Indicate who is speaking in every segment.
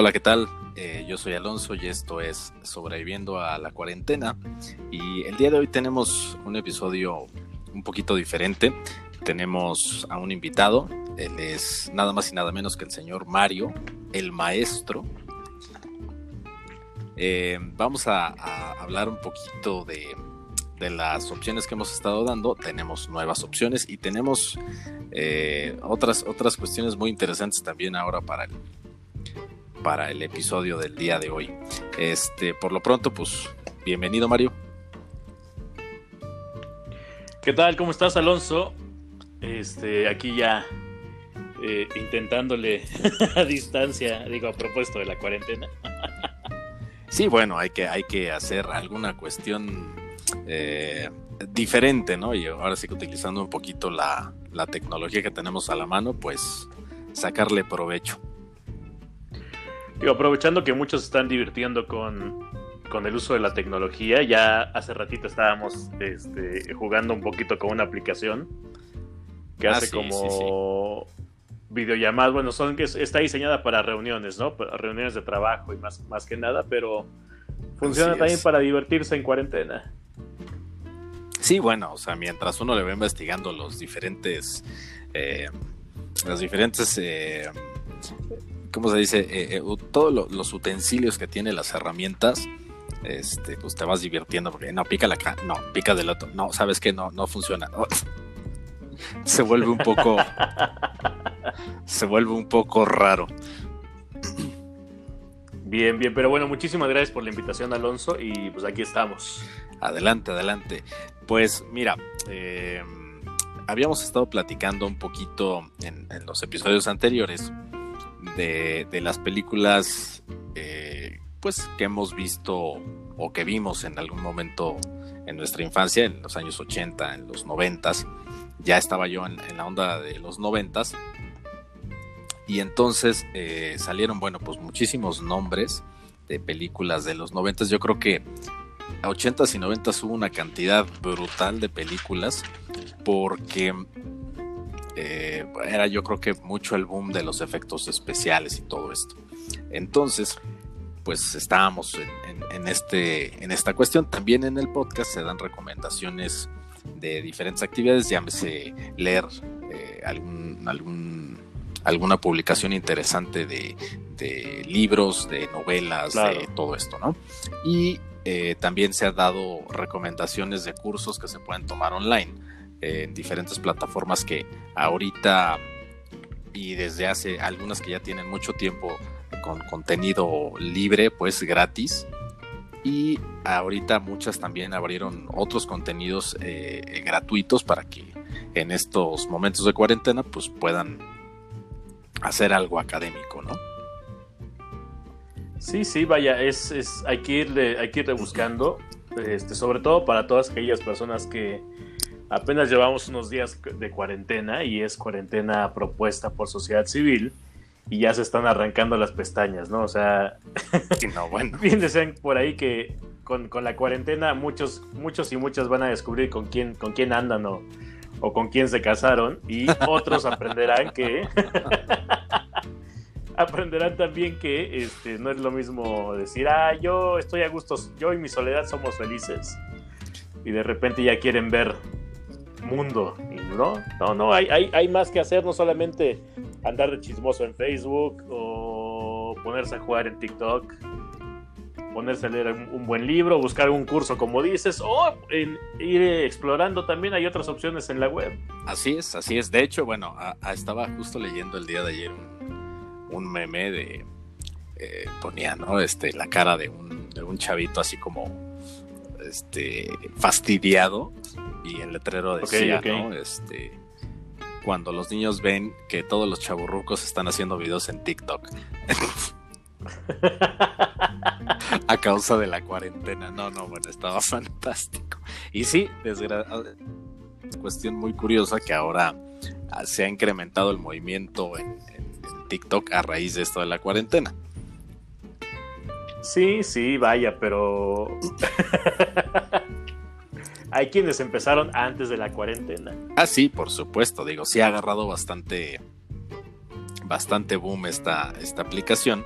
Speaker 1: Hola, ¿qué tal? Eh, yo soy Alonso y esto es Sobreviviendo a la cuarentena. Y el día de hoy tenemos un episodio un poquito diferente. Tenemos a un invitado. Él es nada más y nada menos que el señor Mario, el maestro. Eh, vamos a, hablar un poquito de, de las opciones que hemos estado dando, tenemos nuevas opciones y tenemos eh, otras, otras cuestiones muy interesantes también ahora para el, para el episodio del día de hoy. Este, por lo pronto, pues, bienvenido Mario.
Speaker 2: ¿Qué tal? ¿Cómo estás, Alonso? Este, aquí ya eh, intentándole a distancia, digo, a propósito de la cuarentena.
Speaker 1: sí, bueno, hay que, hay que hacer alguna cuestión eh, diferente, ¿no? Y ahora sí que utilizando un poquito la, la, tecnología que tenemos a la mano, pues sacarle provecho.
Speaker 2: Digo, aprovechando que muchos están divirtiendo con, con el uso de la tecnología, ya hace ratito estábamos este, jugando un poquito con una aplicación que ah, hace como videollamadas, bueno, son que está diseñada para reuniones, ¿no? Para reuniones de trabajo y más, más que nada, pero funciona también para divertirse en cuarentena.
Speaker 1: Sí, bueno, o sea, mientras uno le va investigando los diferentes, eh, los diferentes, eh, ¿cómo se dice? Eh, todos los utensilios que tiene las herramientas, este, pues te vas divirtiendo porque no pica la acá, no pica del otro, no, sabes que no, no funciona. Se vuelve un poco, se vuelve un poco raro.
Speaker 2: Bien, bien, pero bueno, muchísimas gracias por la invitación, Alonso, y pues aquí estamos.
Speaker 1: Adelante, adelante. Pues mira, eh, habíamos estado platicando un poquito en, los episodios anteriores de, las películas eh, pues que hemos visto o que vimos en algún momento en nuestra infancia, en los años 80, en los 90. Ya estaba yo en, la onda de los 90. Y entonces eh, salieron, bueno, pues muchísimos nombres de películas de los 90. Yo creo que 80s y 90s hubo una cantidad brutal de películas porque eh, era yo creo que mucho el boom de los efectos especiales y todo esto. Entonces, pues estábamos en, este, en esta cuestión. También en el podcast se dan recomendaciones de diferentes actividades, llámese leer eh, algún, algún, alguna publicación interesante de, libros, de novelas, de todo esto, ¿no? Y eh, también se ha dado recomendaciones de cursos que se pueden tomar online en diferentes plataformas que ahorita y desde hace algunas que ya tienen mucho tiempo con contenido libre, pues gratis. Y ahorita muchas también abrieron otros contenidos eh, gratuitos para que en estos momentos de cuarentena pues puedan hacer algo académico, ¿no?
Speaker 2: Sí, sí, vaya, es, es, hay, que irle, hay que irle buscando, este, sobre todo para todas aquellas personas que apenas llevamos unos días de cuarentena y es cuarentena propuesta por sociedad civil y ya se están arrancando las pestañas, ¿no? O sea, no, bueno. bien por ahí que con, la cuarentena muchos, muchos y muchas van a descubrir con quién, con quién andan o, o con quién se casaron y otros aprenderán que aprenderán también que este, no es lo mismo decir, ah, yo estoy a gusto, yo y mi soledad somos felices. Y de repente ya quieren ver mundo. No, no, no, hay, hay, hay más que hacer, no solamente andar de chismoso en Facebook o ponerse a jugar en TikTok, ponerse a leer un, buen libro, buscar un curso como dices, o ir explorando también hay otras opciones en la web.
Speaker 1: Así es, así es. De hecho, bueno, estaba justo leyendo el día de ayer un meme de eh, ponía, ¿no? Este, la cara de un, de un chavito así como este fastidiado y el letrero decía, ¿no? Este cuando los niños ven que todos los chaburrucos están haciendo videos en TikTok. a causa de la cuarentena. No, no, bueno, estaba fantástico. Y sí, cuestión muy curiosa que ahora ah, se ha incrementado el movimiento en, TikTok a raíz de esto de la cuarentena.
Speaker 2: Sí, sí, vaya, pero hay quienes empezaron antes de la cuarentena.
Speaker 1: Ah, sí, por supuesto, digo, sí ha agarrado bastante bastante boom esta, esta aplicación.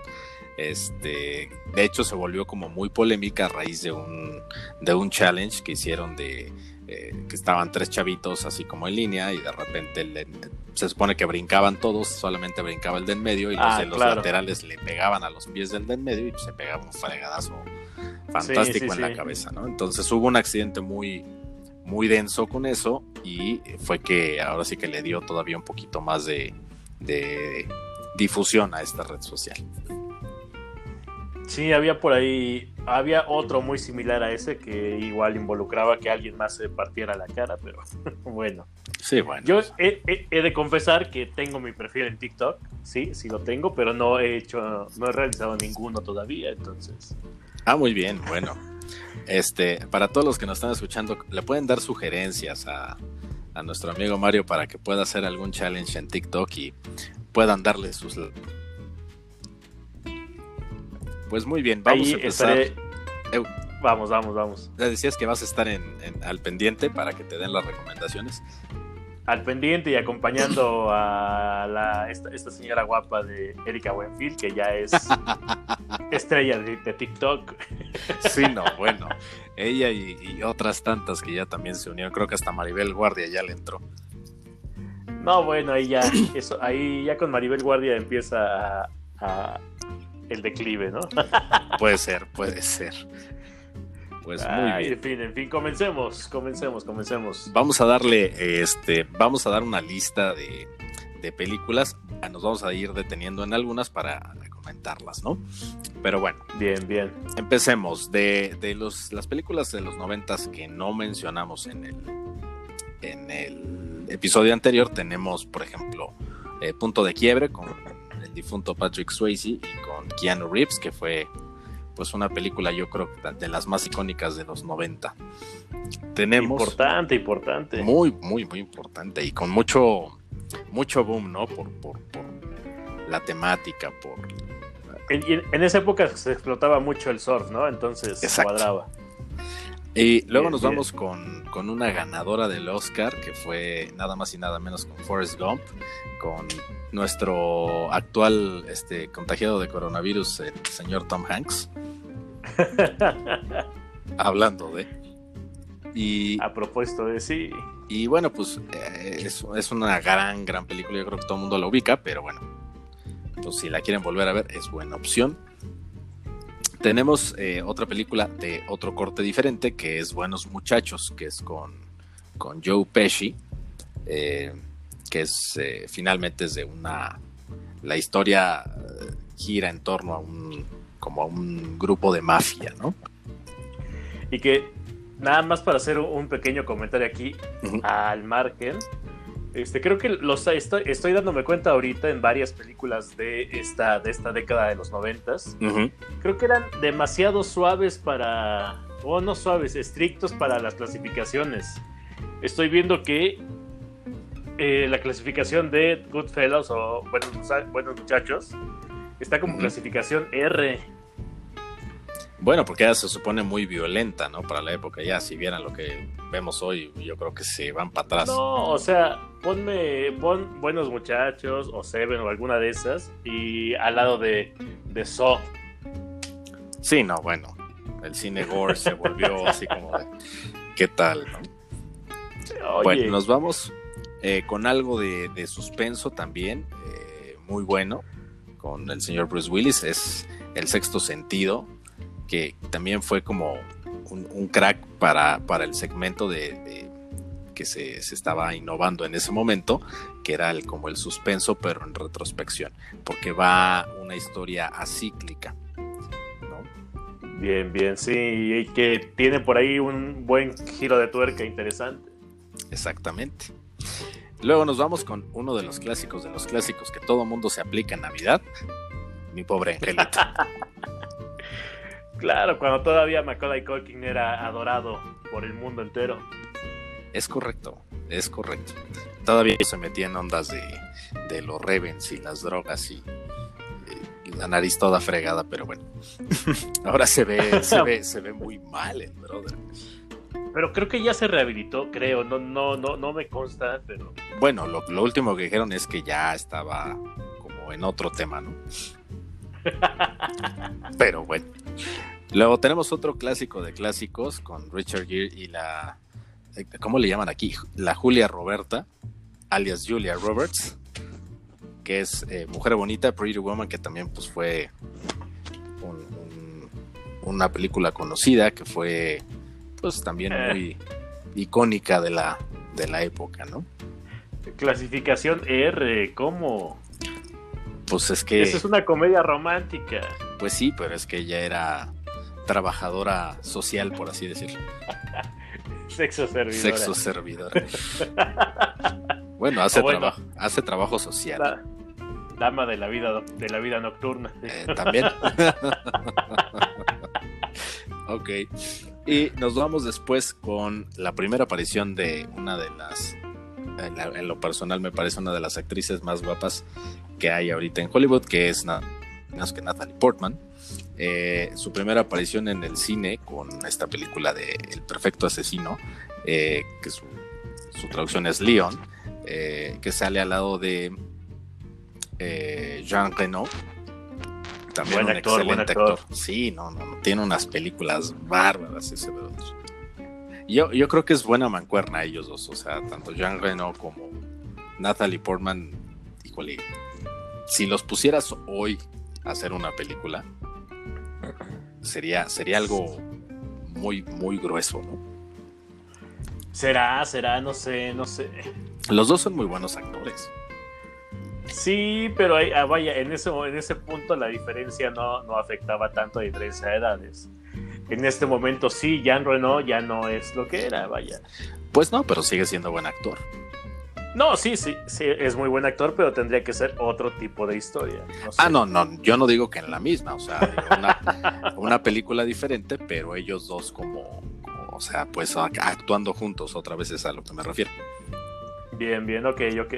Speaker 1: Este, de hecho, se volvió como muy polémica a raíz de un, de un challenge que hicieron de eh, que estaban tres chavitos así como en línea y de repente se supone que brincaban todos, solamente brincaba el de en medio y los ah, de los laterales le pegaban a los pies del de en medio y se pegaba un fregadazo fantástico en la cabeza, ¿no? Entonces hubo un accidente muy, muy denso con eso y fue que ahora sí que le dio todavía un poquito más de, de difusión a esta red social.
Speaker 2: Sí, había por ahí, había otro muy similar a ese que igual involucraba que alguien más se partiera la cara, pero bueno.
Speaker 1: Sí, bueno.
Speaker 2: Yo he, de confesar que tengo mi perfil en TikTok, sí, sí lo tengo, pero no he hecho, no he realizado ninguno todavía, entonces.
Speaker 1: Ah, muy bien, bueno. Este, para todos los que nos están escuchando, le pueden dar sugerencias a, a nuestro amigo Mario para que pueda hacer algún challenge en TikTok y puedan darle sus pues muy bien, vamos a empezar.
Speaker 2: Vamos, vamos, vamos.
Speaker 1: Ya decías que vas a estar en, al pendiente para que te den las recomendaciones.
Speaker 2: Al pendiente y acompañando a la, esta, señora guapa de Erika Buenfield, que ya es estrella de, TikTok.
Speaker 1: Sí, no, bueno. Ella y, otras tantas que ya también se unieron. Creo que hasta Maribel Guardia ya le entró.
Speaker 2: No, bueno, ahí ya, eso, ahí ya con Maribel Guardia empieza a el declive, ¿no?
Speaker 1: puede ser, puede ser. Pues muy bien.
Speaker 2: En fin, en fin, comencemos, comencemos, comencemos.
Speaker 1: Vamos a darle, este, vamos a dar una lista de, películas. Nos vamos a ir deteniendo en algunas para comentarlas, ¿no? Pero bueno.
Speaker 2: Bien, bien.
Speaker 1: Empecemos. De, de los, las películas de los noventas que no mencionamos en el, en el episodio anterior, tenemos, por ejemplo, eh, Punto de Quiebre con difunto Patrick Swayze y con Keanu Reeves, que fue pues una película yo creo de las más icónicas de los 90. Tenemos
Speaker 2: importante, importante.
Speaker 1: Muy, muy, muy importante y con mucho mucho boom, ¿no? Por, por, la temática, por
Speaker 2: en, esa época se explotaba mucho el surf, ¿no? Entonces cuadraba.
Speaker 1: Y luego nos vamos con, con, una ganadora del Oscar, que fue nada más y nada menos con Forrest Gump, con nuestro actual este, contagiado de coronavirus, el señor Tom Hanks. Hablando de.
Speaker 2: Y, a propósito de sí.
Speaker 1: Y bueno, pues eh, es, es, una gran, gran película. Yo creo que todo el mundo la ubica, pero bueno, pues si la quieren volver a ver, es buena opción. Tenemos eh, otra película de otro corte diferente que es Buenos Muchachos, que es con, con Joe Pesci. Eh, que es eh, finalmente es de una la historia eh, gira en torno a un como a un grupo de mafia, ¿no?
Speaker 2: Y que nada más para hacer un pequeño comentario aquí al margen, este creo que los estoy, estoy, dándome cuenta ahorita en varias películas de esta de esta década de los noventas, creo que eran demasiado suaves para o no suaves, estrictos para las clasificaciones. Estoy viendo que eh, la clasificación de Goodfellas o buenos, buenos muchachos está como clasificación R.
Speaker 1: Bueno, porque ya se supone muy violenta, ¿no? Para la época, ya si vieran lo que vemos hoy, yo creo que se van para atrás.
Speaker 2: No, o sea, ponme, pon Buenos Muchachos o Seven o alguna de esas y al lado de, de Saw.
Speaker 1: Sí, no, bueno, el cine gore se volvió así como de, ¿qué tal, no? Bueno, nos vamos eh, con algo de, suspenso también, eh, muy bueno, con el señor Bruce Willis, es El Sexto Sentido, que también fue como un, crack para, para, el segmento de, que se, estaba innovando en ese momento, que era el, como el suspenso, pero en retrospección, porque va una historia acíclica.
Speaker 2: Bien, bien, sí, y que tiene por ahí un buen giro de tuerca interesante.
Speaker 1: Exactamente. Luego nos vamos con uno de los clásicos de los clásicos que todo mundo se aplica en Navidad. Mi pobre angelito.
Speaker 2: claro, cuando todavía Macaulay Culkin era adorado por el mundo entero.
Speaker 1: Es correcto, es correcto. Todavía se metía en ondas de, de los Revens y las drogas y, la nariz toda fregada, pero bueno. Ahora se ve, se ve, se ve muy mal el brother.
Speaker 2: Pero creo que ya se rehabilitó, creo. No, no, no, no me consta, pero.
Speaker 1: Bueno, lo, último que dijeron es que ya estaba como en otro tema, ¿no? Pero bueno. Luego tenemos otro clásico de clásicos con Richard Gere y la. Eh, ¿Cómo le llaman aquí? La Julia Roberta, alias Julia Roberts, que es eh, Mujer Bonita, Pretty Woman, que también pues fue una película conocida, que fue pues también eh. muy icónica de la, de la época, ¿no?
Speaker 2: Clasificación R, ¿cómo?
Speaker 1: Pues es que...
Speaker 2: Esa es una comedia romántica.
Speaker 1: Pues sí, pero es que ella era trabajadora social, por así decirlo.
Speaker 2: Sexo servidora.
Speaker 1: Sexo servidora. bueno, hace, Trabajo, hace trabajo social.
Speaker 2: dama de la vida de la vida nocturna.
Speaker 1: Eh, también. ok. Y nos vamos después con la primera aparición de una de las, en, lo personal me parece una de las actrices más guapas que hay ahorita en Hollywood, que es menos que Natalie Portman. Eh, su primera aparición en el cine con esta película de El Perfecto Asesino, eh, que su, traducción es Leon, eh, que sale al lado de Jean Reno, también un excelente actor. Sí, no, no, tiene unas películas bárbaras ese Yo, yo creo que es buena mancuerna ellos dos, o sea, tanto Jean Reno como Natalie Portman, híjole, si los pusieras hoy a hacer una película, sería, sería algo muy, muy grueso, ¿no?
Speaker 2: Será, será, no sé, no sé.
Speaker 1: Los dos son muy buenos actores.
Speaker 2: Sí, pero ah, vaya, en ese, en ese punto la diferencia no, no afectaba tanto a diferencia de edades. En este momento sí, Jean Reno ya no es lo que era, vaya.
Speaker 1: Pues no, pero sigue siendo buen actor.
Speaker 2: No, sí, sí, sí, es muy buen actor, pero tendría que ser otro tipo de historia.
Speaker 1: Ah, no, no, yo no digo que en la misma, o sea, una, una película diferente, pero ellos dos como, como, o sea, pues actuando juntos, otra vez es a lo que me refiero.
Speaker 2: Bien, bien, ok, ok.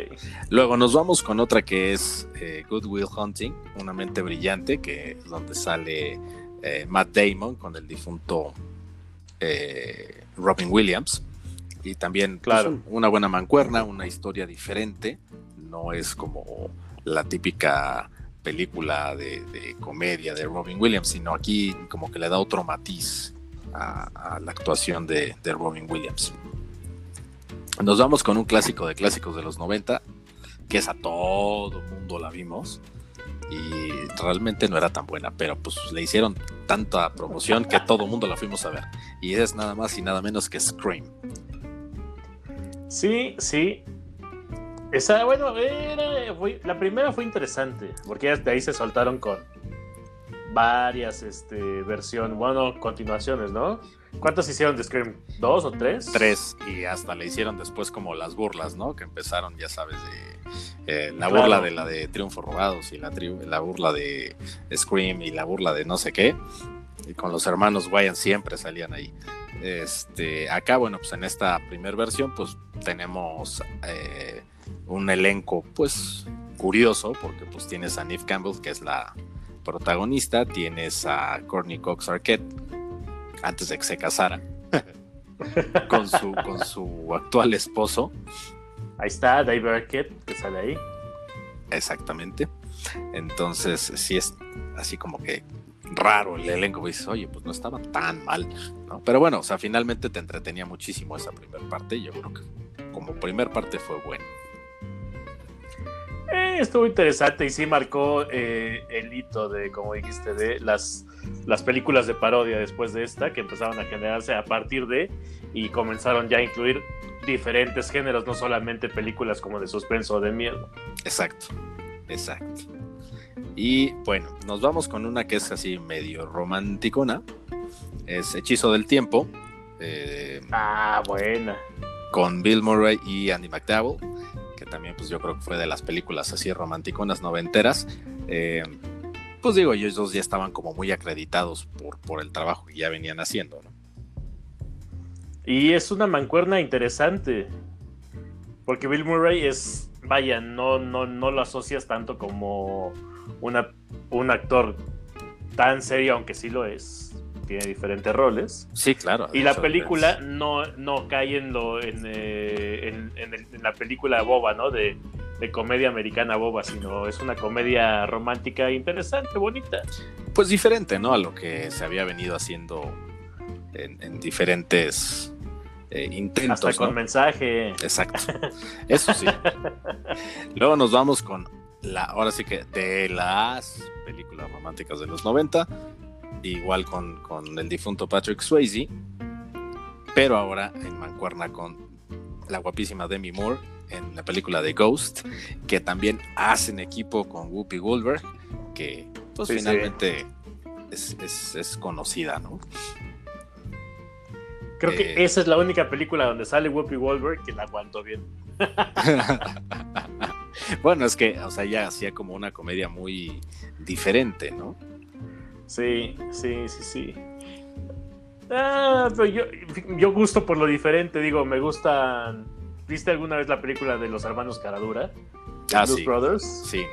Speaker 1: Luego nos vamos con otra que es eh, Good Will Hunting, una mente brillante, que es donde sale eh, Matt Damon con el difunto eh, Robin Williams. Y también pues, claro. una buena mancuerna, una historia diferente. No es como la típica película de, comedia de Robin Williams, sino aquí como que le da otro matiz a, la actuación de Robin Williams. Nos vamos con un clásico de clásicos de los 90, que es a todo mundo la vimos. Y realmente no era tan buena, pero pues le hicieron tanta promoción que todo mundo la fuimos a ver. Y es nada más y nada menos que Scream.
Speaker 2: Sí, sí. Esa, bueno, la primera fue interesante, porque de ahí se soltaron con varias este, versiones, bueno, continuaciones, ¿no? ¿Cuántos hicieron de Scream? ¿Dos o tres?
Speaker 1: Tres, y hasta le hicieron después como las burlas, ¿no? Que empezaron, ya sabes, de eh, la burla de la de Triunfo Robados y la, la burla de Scream y la burla de no sé qué. Y con los hermanos Wyan siempre salían ahí. Este, acá, bueno, pues en esta primera versión, pues tenemos eh, un elenco, pues curioso, porque pues tienes a Neve Campbell, que es la protagonista, tienes a Courtney Cox Arquette, antes de que se casara con, su, con su actual esposo.
Speaker 2: Ahí está, David Arquette, que sale ahí.
Speaker 1: Exactamente. Entonces, sí es así como que raro el elenco. Dices, oye, pues no estaba tan mal, ¿no? Pero bueno, o sea, finalmente te entretenía muchísimo esa primera parte. Yo creo que como primer parte fue bueno.
Speaker 2: Eh, estuvo interesante y sí marcó eh, el hito de, como dijiste, de las, las películas de parodia después de esta, que empezaron a generarse a partir de y comenzaron ya a incluir diferentes géneros, no solamente películas como de suspenso o de miedo.
Speaker 1: Exacto, exacto. Y bueno, nos vamos con una que es así medio romanticona. Es Hechizo del Tiempo.
Speaker 2: Eh, ah, buena.
Speaker 1: Con Bill Murray y Andy McDowell también pues yo creo que fue de las películas así romanticonas noventeras. Eh, pues digo, ellos dos ya estaban como muy acreditados por, por el trabajo que ya venían haciendo, ¿no?
Speaker 2: Y es una mancuerna interesante, porque Bill Murray es, vaya, no, no, no lo asocias tanto como una, un actor tan serio, aunque sí lo es tiene diferentes roles.
Speaker 1: Sí, claro.
Speaker 2: Y la película no, no cae en lo en, eh, en, la película boba, ¿no? De de comedia americana boba, sino es una comedia romántica interesante, bonita.
Speaker 1: Pues diferente, ¿no? A lo que se había venido haciendo en, diferentes eh, intentos.
Speaker 2: Hasta con mensaje.
Speaker 1: Exacto. Eso sí. Luego nos vamos con la, ahora sí que de las películas románticas de los 90, igual con, con el difunto Patrick Swayze, pero ahora en mancuerna con la guapísima Demi Moore en la película de Ghost, que también hacen equipo con Whoopi Goldberg, que pues finalmente Es, conocida, ¿no?
Speaker 2: Creo que eh, esa es la única película donde sale Whoopi Goldberg que la aguanto bien.
Speaker 1: bueno, es que, o sea, ella hacía como una comedia muy diferente, ¿no?
Speaker 2: Sí, sí, sí, sí. Ah, pero yo, yo gusto por lo diferente, digo, me gustan. ¿Viste alguna vez la película de los hermanos Caradura?
Speaker 1: Ah, sí.
Speaker 2: Brothers.
Speaker 1: Sí,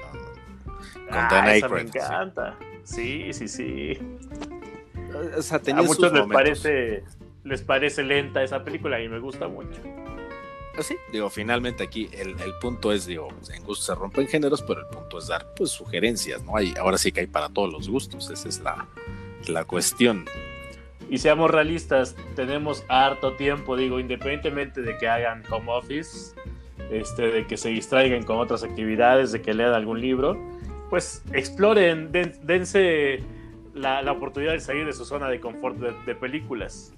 Speaker 1: no,
Speaker 2: Con ah, esa me encanta. Sí, sí, sí.
Speaker 1: O sea, tenía
Speaker 2: A muchos les parece, les parece lenta esa película y me gusta mucho.
Speaker 1: Así, ah, digo, finalmente aquí el, punto es, digo, en gusto se rompen géneros, pero el punto es dar pues sugerencias, ¿no? Hay, ahora sí que hay para todos los gustos, esa es la, la cuestión.
Speaker 2: Y seamos realistas, tenemos harto tiempo, digo, independientemente de que hagan home office, este, de que se distraigan con otras actividades, de que lean algún libro, pues exploren, dense la, oportunidad de salir de su zona de confort de películas.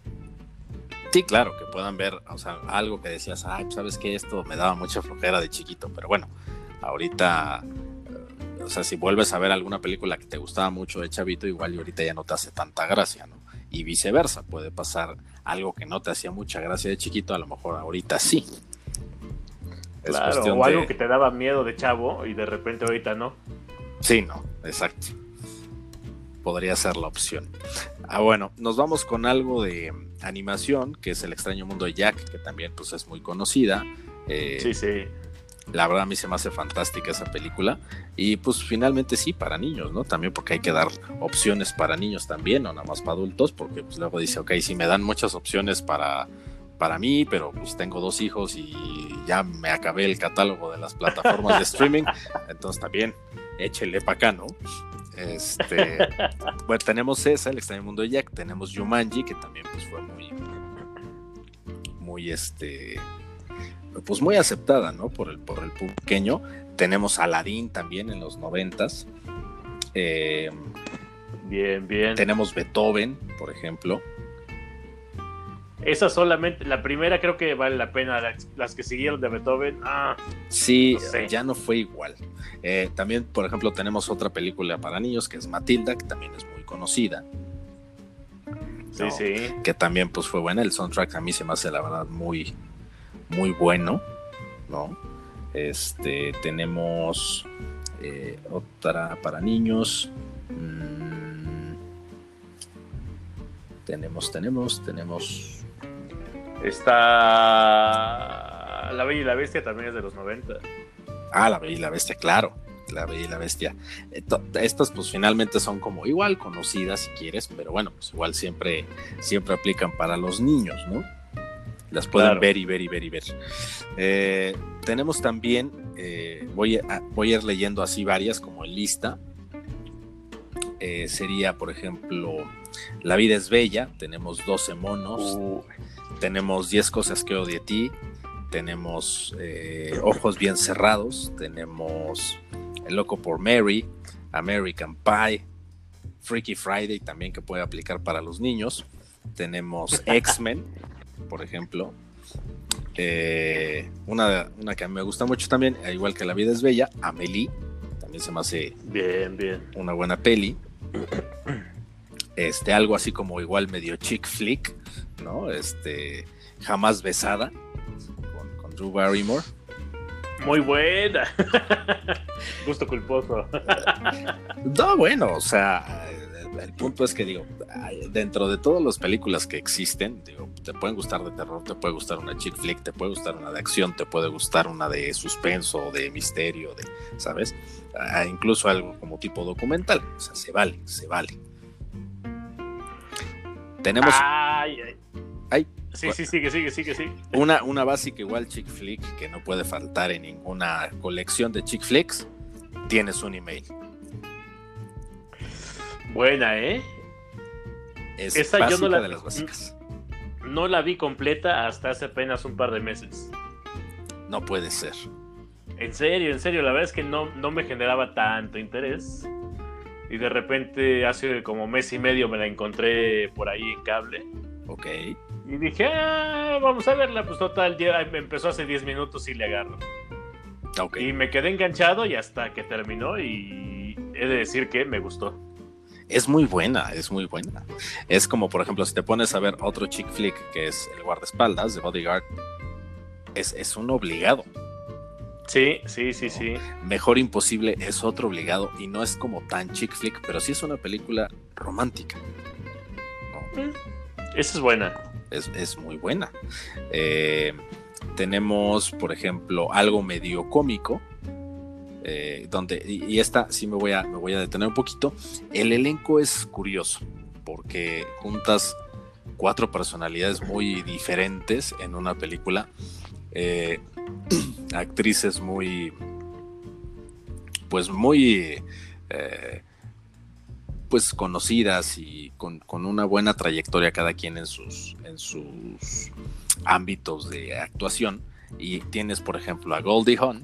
Speaker 1: Sí, claro, que puedan ver, o sea, algo que decías, ay, pues, sabes que esto me daba mucha flojera de chiquito, pero bueno, ahorita, eh, o sea, si vuelves a ver alguna película que te gustaba mucho de chavito, igual y ahorita ya no te hace tanta gracia, ¿no? Y viceversa, puede pasar algo que no te hacía mucha gracia de chiquito, a lo mejor ahorita sí.
Speaker 2: claro, o algo que te daba miedo de chavo y de repente ahorita no.
Speaker 1: Sí, no, exacto. Podría ser la opción. Ah, bueno, nos vamos con algo de animación, que es El extraño mundo de Jack, que también pues es muy conocida.
Speaker 2: Eh, sí, sí.
Speaker 1: La verdad a mí se me hace fantástica esa película. Y pues finalmente sí, para niños, ¿no? También porque hay que dar opciones para niños también, no nada más para adultos, porque pues luego dice, ok, si me dan muchas opciones para, para mí, pero pues tengo dos hijos y ya me acabé el catálogo de las plataformas de streaming, entonces también échele para acá, ¿no? Este, bueno, tenemos esa, El extraño mundo de Jack, tenemos Yumanji, que también pues fue muy, muy este, pues muy aceptada, ¿no? Por el, por el pequeño. Tenemos Aladdin también en los noventas. Eh,
Speaker 2: bien, bien.
Speaker 1: Tenemos Beethoven, por ejemplo.
Speaker 2: Esa solamente, la primera creo que vale la pena, las, que siguieron de Beethoven, ah,
Speaker 1: sí, ya no fue igual. Eh, también, por ejemplo, tenemos otra película para niños que es Matilda, que también es muy conocida.
Speaker 2: Sí, sí.
Speaker 1: Que también pues fue buena, el soundtrack a mí se me hace la verdad muy, muy bueno, ¿no? Este, tenemos eh, otra para niños. Mm, tenemos, tenemos, tenemos
Speaker 2: Está La Bella y la Bestia también es de los 90.
Speaker 1: Ah, La Bella y la Bestia, claro. La Bella y la Bestia. Estas pues finalmente son como igual conocidas si quieres, pero bueno, pues igual siempre, siempre aplican para los niños, ¿no? Las pueden ver y ver y ver y ver. Eh, tenemos también, eh, voy, a, voy a ir leyendo así varias como en lista. Eh, sería, por ejemplo, La vida es bella, tenemos 12 monos. Tenemos 10 cosas que odio de ti. Tenemos eh, Ojos bien cerrados. Tenemos El loco por Mary. American Pie. Freaky Friday también que puede aplicar para los niños. Tenemos X-Men, por ejemplo. Eh, una, una que a mí me gusta mucho también, igual que La vida es bella, Amelie. También se me hace
Speaker 2: bien, bien.
Speaker 1: una buena peli. Este, algo así como igual medio chick flick, ¿no? Este, jamás besada con, Drew Barrymore.
Speaker 2: Muy buena. Gusto culposo.
Speaker 1: no, bueno, o sea, el punto es que digo, dentro de todas las películas que existen, digo, te pueden gustar de terror, te puede gustar una chick flick, te puede gustar una de acción, te puede gustar una de suspenso, de misterio, de, ¿sabes? Ah, incluso algo como tipo documental, o sea, se vale, se vale. Tenemos.
Speaker 2: Ay,
Speaker 1: Ay,
Speaker 2: Sí, sí, sigue, sigue, sigue, sí.
Speaker 1: una, una básica igual chick flick que no puede faltar en ninguna colección de chick flicks. Tienes un email.
Speaker 2: Buena, ¿eh?
Speaker 1: Es
Speaker 2: Esa yo
Speaker 1: básica
Speaker 2: no la-
Speaker 1: de las básicas.
Speaker 2: No la vi completa hasta hace apenas un par de meses.
Speaker 1: No puede ser.
Speaker 2: En serio, en serio, la verdad es que no, no me generaba tanto interés. Y de repente, hace como mes y medio me la encontré por ahí en cable.
Speaker 1: Ok.
Speaker 2: Y dije, ah, vamos a verla. Pues total, ya empezó hace 10 minutos y le agarro.
Speaker 1: Ok.
Speaker 2: Y me quedé enganchado y hasta que terminó. Y he de decir que me gustó.
Speaker 1: Es muy buena, es muy buena. Es como, por ejemplo, si te pones a ver otro chick flick que es El guardaespaldas de Bodyguard, es, es un obligado.
Speaker 2: Sí, sí, sí, sí.
Speaker 1: Mejor Imposible es otro obligado y no es como tan chick flick, pero sí es una película romántica. ¿no?
Speaker 2: Esa es buena.
Speaker 1: Es, es muy buena. Eh, tenemos, por ejemplo, algo medio cómico. eh, donde, y, y esta sí me voy, a, me voy a detener un poquito. El elenco es curioso porque juntas cuatro personalidades muy diferentes en una película. eh, actrices muy, pues muy, eh, pues conocidas y con, con, una buena trayectoria cada quien en sus, en sus ámbitos de actuación. Y tienes, por ejemplo, a Goldie Hawn.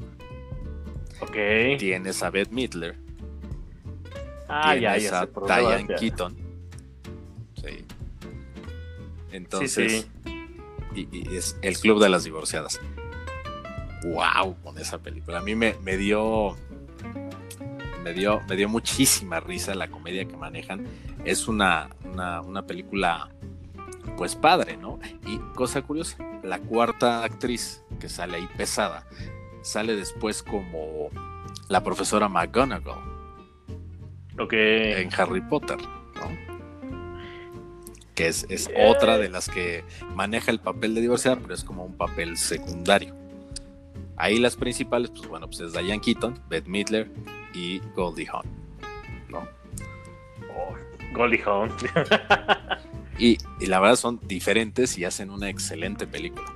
Speaker 2: Ok.
Speaker 1: Tienes a Beth Midler.
Speaker 2: Ah,
Speaker 1: tienes
Speaker 2: ya.
Speaker 1: a Diane. Keaton. Sí. Entonces,
Speaker 2: Sí, sí.
Speaker 1: Y, y es el Club de las Divorciadas. ¡Wow! Con esa película. A mí me, me dio. Me dio, me dio muchísima risa la comedia que manejan. Es una, una, una película, pues padre, ¿no? Y cosa curiosa, la cuarta actriz que sale ahí pesada, sale después como la profesora McGonagall
Speaker 2: Ok.
Speaker 1: en Harry Potter, ¿no? Que es, es
Speaker 2: Eh.
Speaker 1: otra de las que maneja el papel de divorciar, pero es como un papel secundario. Ahí las principales, pues bueno, pues es Diane Keaton, Beth Midler y Goldie Hawn, ¿no?
Speaker 2: Oh, Goldie Hawn.
Speaker 1: Y, y la verdad son diferentes y hacen una excelente película.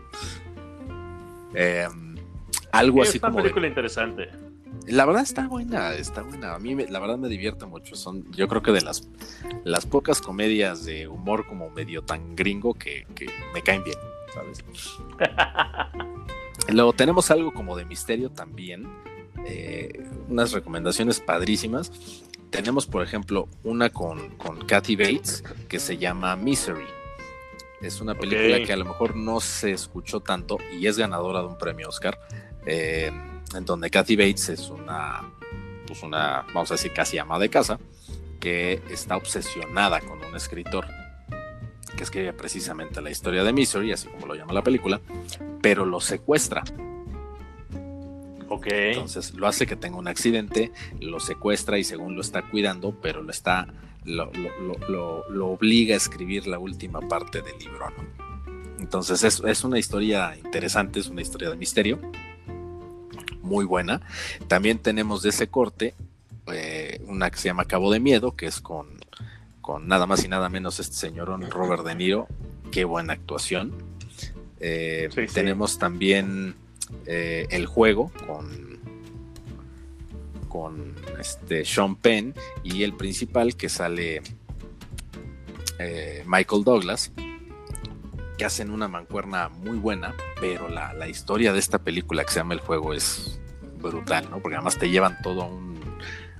Speaker 1: Eh, algo
Speaker 2: es
Speaker 1: así
Speaker 2: una
Speaker 1: como de-
Speaker 2: película interesante.
Speaker 1: La verdad está buena, está buena. A mí me- la verdad me divierte mucho. Son, yo creo que de las, las pocas comedias de humor como medio tan gringo que, que me caen bien, ¿sabes? Luego tenemos algo como de misterio también. eh, unas recomendaciones padrísimas. Tenemos, por ejemplo, una con, con Kathy Bates que se llama Misery. Es una película que a lo mejor no se escuchó tanto y es ganadora de un premio Oscar. eh, en donde Kathy Bates es una, pues una, vamos a decir, casi ama de casa, que está obsesionada con un escritor que escribe precisamente la historia de Misery, así como lo llama la película, pero lo secuestra.
Speaker 2: Ok.
Speaker 1: Entonces lo hace que tenga un accidente, lo secuestra y según lo está cuidando, pero lo está, lo, lo- lo- lo- lo obliga a escribir la última parte del libro, ¿no? Entonces es, es una historia interesante, es una historia de misterio, muy buena. También tenemos de ese corte eh, una que se llama Cabo de Miedo, que es con, con nada más y nada menos este señorón Robert De Niro, qué buena actuación. Eh,
Speaker 2: Sí, sí.
Speaker 1: Tenemos también eh, El Juego con, con este Sean Penn y el principal que sale eh, Michael Douglas que hacen una mancuerna muy buena, pero la, la historia de esta película que se llama El Juego es brutal, ¿no? Porque además te llevan todo un,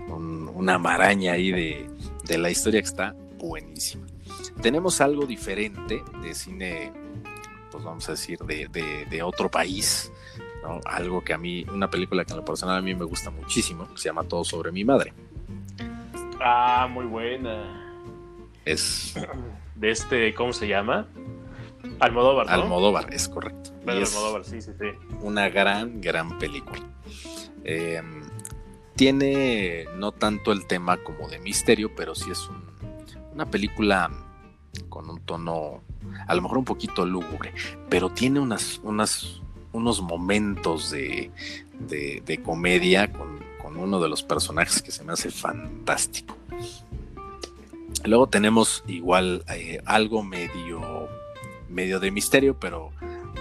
Speaker 1: un- una maraña ahí de, de la historia que está buenísima. Tenemos algo diferente de cine, pues vamos a decir, de, de- de otro país, ¿no? Algo que a mí, una película que en lo personal a mí me gusta muchísimo, que se llama Todo sobre mi madre.
Speaker 2: Ah, muy buena.
Speaker 1: Es
Speaker 2: De este, ¿cómo se llama? Almodóvar, ¿no?
Speaker 1: Almodóvar, es correcto. Es-
Speaker 2: Almodóvar, sí, sí, sí.
Speaker 1: una gran, gran película. Eh, tiene no tanto el tema como de misterio, pero sí es un- una película con un tono a lo mejor un poquito lúgubre, pero tiene unas, unas, unos momentos de, de- de comedia con, con uno de los personajes que se me hace fantástico. Luego tenemos igual eh, algo medio medio de misterio, pero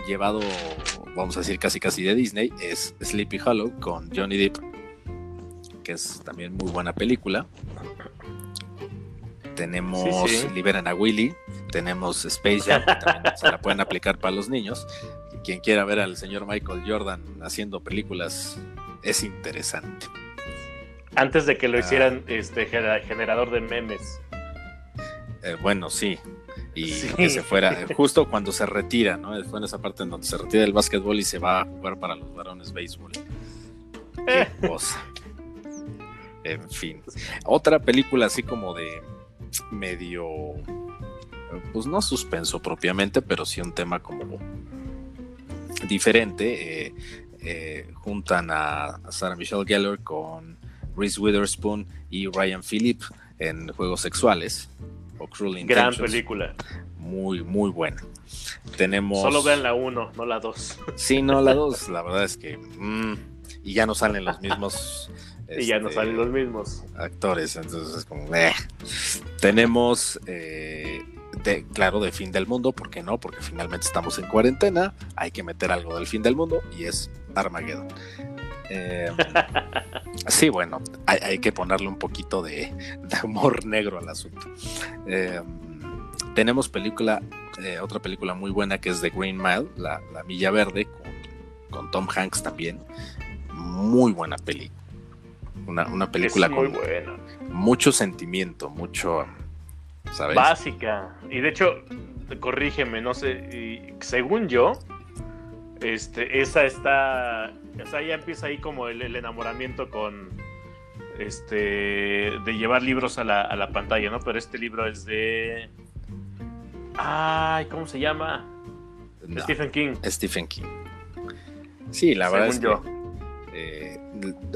Speaker 1: llevado, vamos a decir, casi casi de Disney, es Sleepy Hollow con Johnny Depp, que es también muy buena película. Tenemos Liberan a Willy, tenemos Space Jam, que también se la pueden aplicar para los niños. Quien quiera ver al señor Michael Jordan haciendo películas es interesante.
Speaker 2: Antes de que lo ah. hicieran este generador de memes.
Speaker 1: Eh, bueno, sí. Y que se fuera, justo cuando se retira, ¿no? Fue en esa parte en donde se retira del básquetbol y se va a jugar para los varones béisbol. Qué eh. cosa. En fin. Otra película así como de medio, pues no suspenso propiamente, pero sí un tema como diferente. Eh, eh, juntan a, Sarah Michelle Gellar con Reese Witherspoon y Ryan Phillip en Juegos Sexuales o Cruel
Speaker 2: Gran película.
Speaker 1: Muy, muy buena. Tenemos...
Speaker 2: Solo vean la 1, no la 2.
Speaker 1: Sí, no, la 2, la verdad es que... Mm, y ya no salen los mismos...
Speaker 2: y ya no este, salen los mismos.
Speaker 1: Actores, entonces es como... Eh. Tenemos... Eh, claro, de fin del mundo, ¿por qué no? Porque finalmente estamos en cuarentena, hay que meter algo del fin del mundo y es Armageddon. Eh, sí, bueno, hay, que ponerle un poquito de, humor negro al asunto. Eh, tenemos película, eh, otra película muy buena que es The Green Mile, La, Milla Verde, con, Tom Hanks también. Muy buena película. Una, película con mucho sentimiento, mucho
Speaker 2: Básica. Y de hecho, corrígeme, no sé, según yo, este, esa está, o sea, ya empieza ahí como el, enamoramiento con, este, de llevar libros a la, pantalla, ¿no? Pero este libro es de, ay, ¿cómo se llama? Stephen King.
Speaker 1: Stephen King. Sí, la verdad es que eh,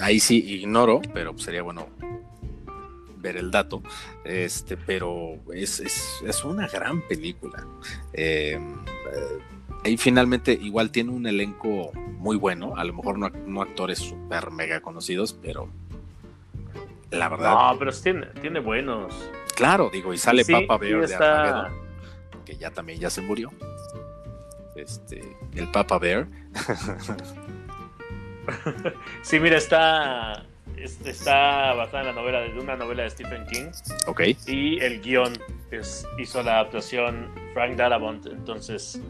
Speaker 1: ahí sí ignoro, pero sería bueno ver el dato, este, pero es, es, una gran película. Eh, y finalmente igual tiene un elenco muy bueno, a lo mejor no, actores super mega conocidos, pero la verdad...
Speaker 2: No, pero tiene, tiene buenos.
Speaker 1: Claro, digo, y sale Papa Bear de Armageddon, que ya también ya se murió. Este, el Papa Bear.
Speaker 2: sí, mira, está está basada en la novela de una novela de Stephen King.
Speaker 1: Ok.
Speaker 2: Y el guion es, hizo la adaptación Frank Darabont. Entonces,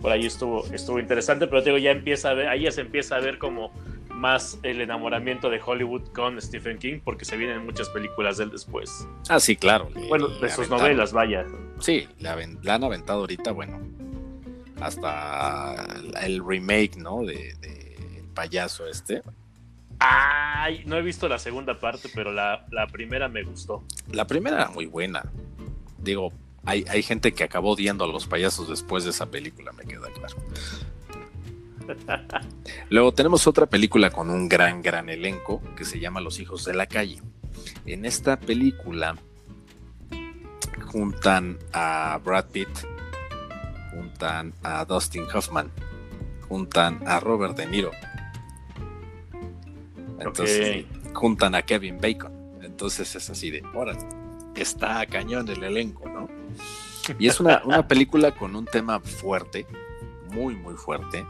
Speaker 2: por ahí estuvo, estuvo interesante, pero digo, ya empieza a ver, ahí ya se empieza a ver como más el enamoramiento de Hollywood con Stephen King, porque se vienen muchas películas de él después.
Speaker 1: Ah, sí, claro.
Speaker 2: bueno, de sus novelas, vaya.
Speaker 1: Sí, la, han aventado ahorita, bueno, hasta el remake, ¿no? De, payaso este.
Speaker 2: Ay, no he visto la segunda parte, pero la, primera me gustó.
Speaker 1: La primera era muy buena. Digo, hay, hay, gente que acabó odiando a los payasos después de esa película, me queda claro. Luego tenemos otra película con un gran, gran elenco que se llama Los Hijos de la Calle. En esta película juntan a Brad Pitt, juntan a Dustin Hoffman, juntan a Robert De Niro, entonces juntan a Kevin Bacon. Entonces es así de, ahora está cañón el elenco, ¿no? Y es una, película con un tema fuerte, muy, muy fuerte,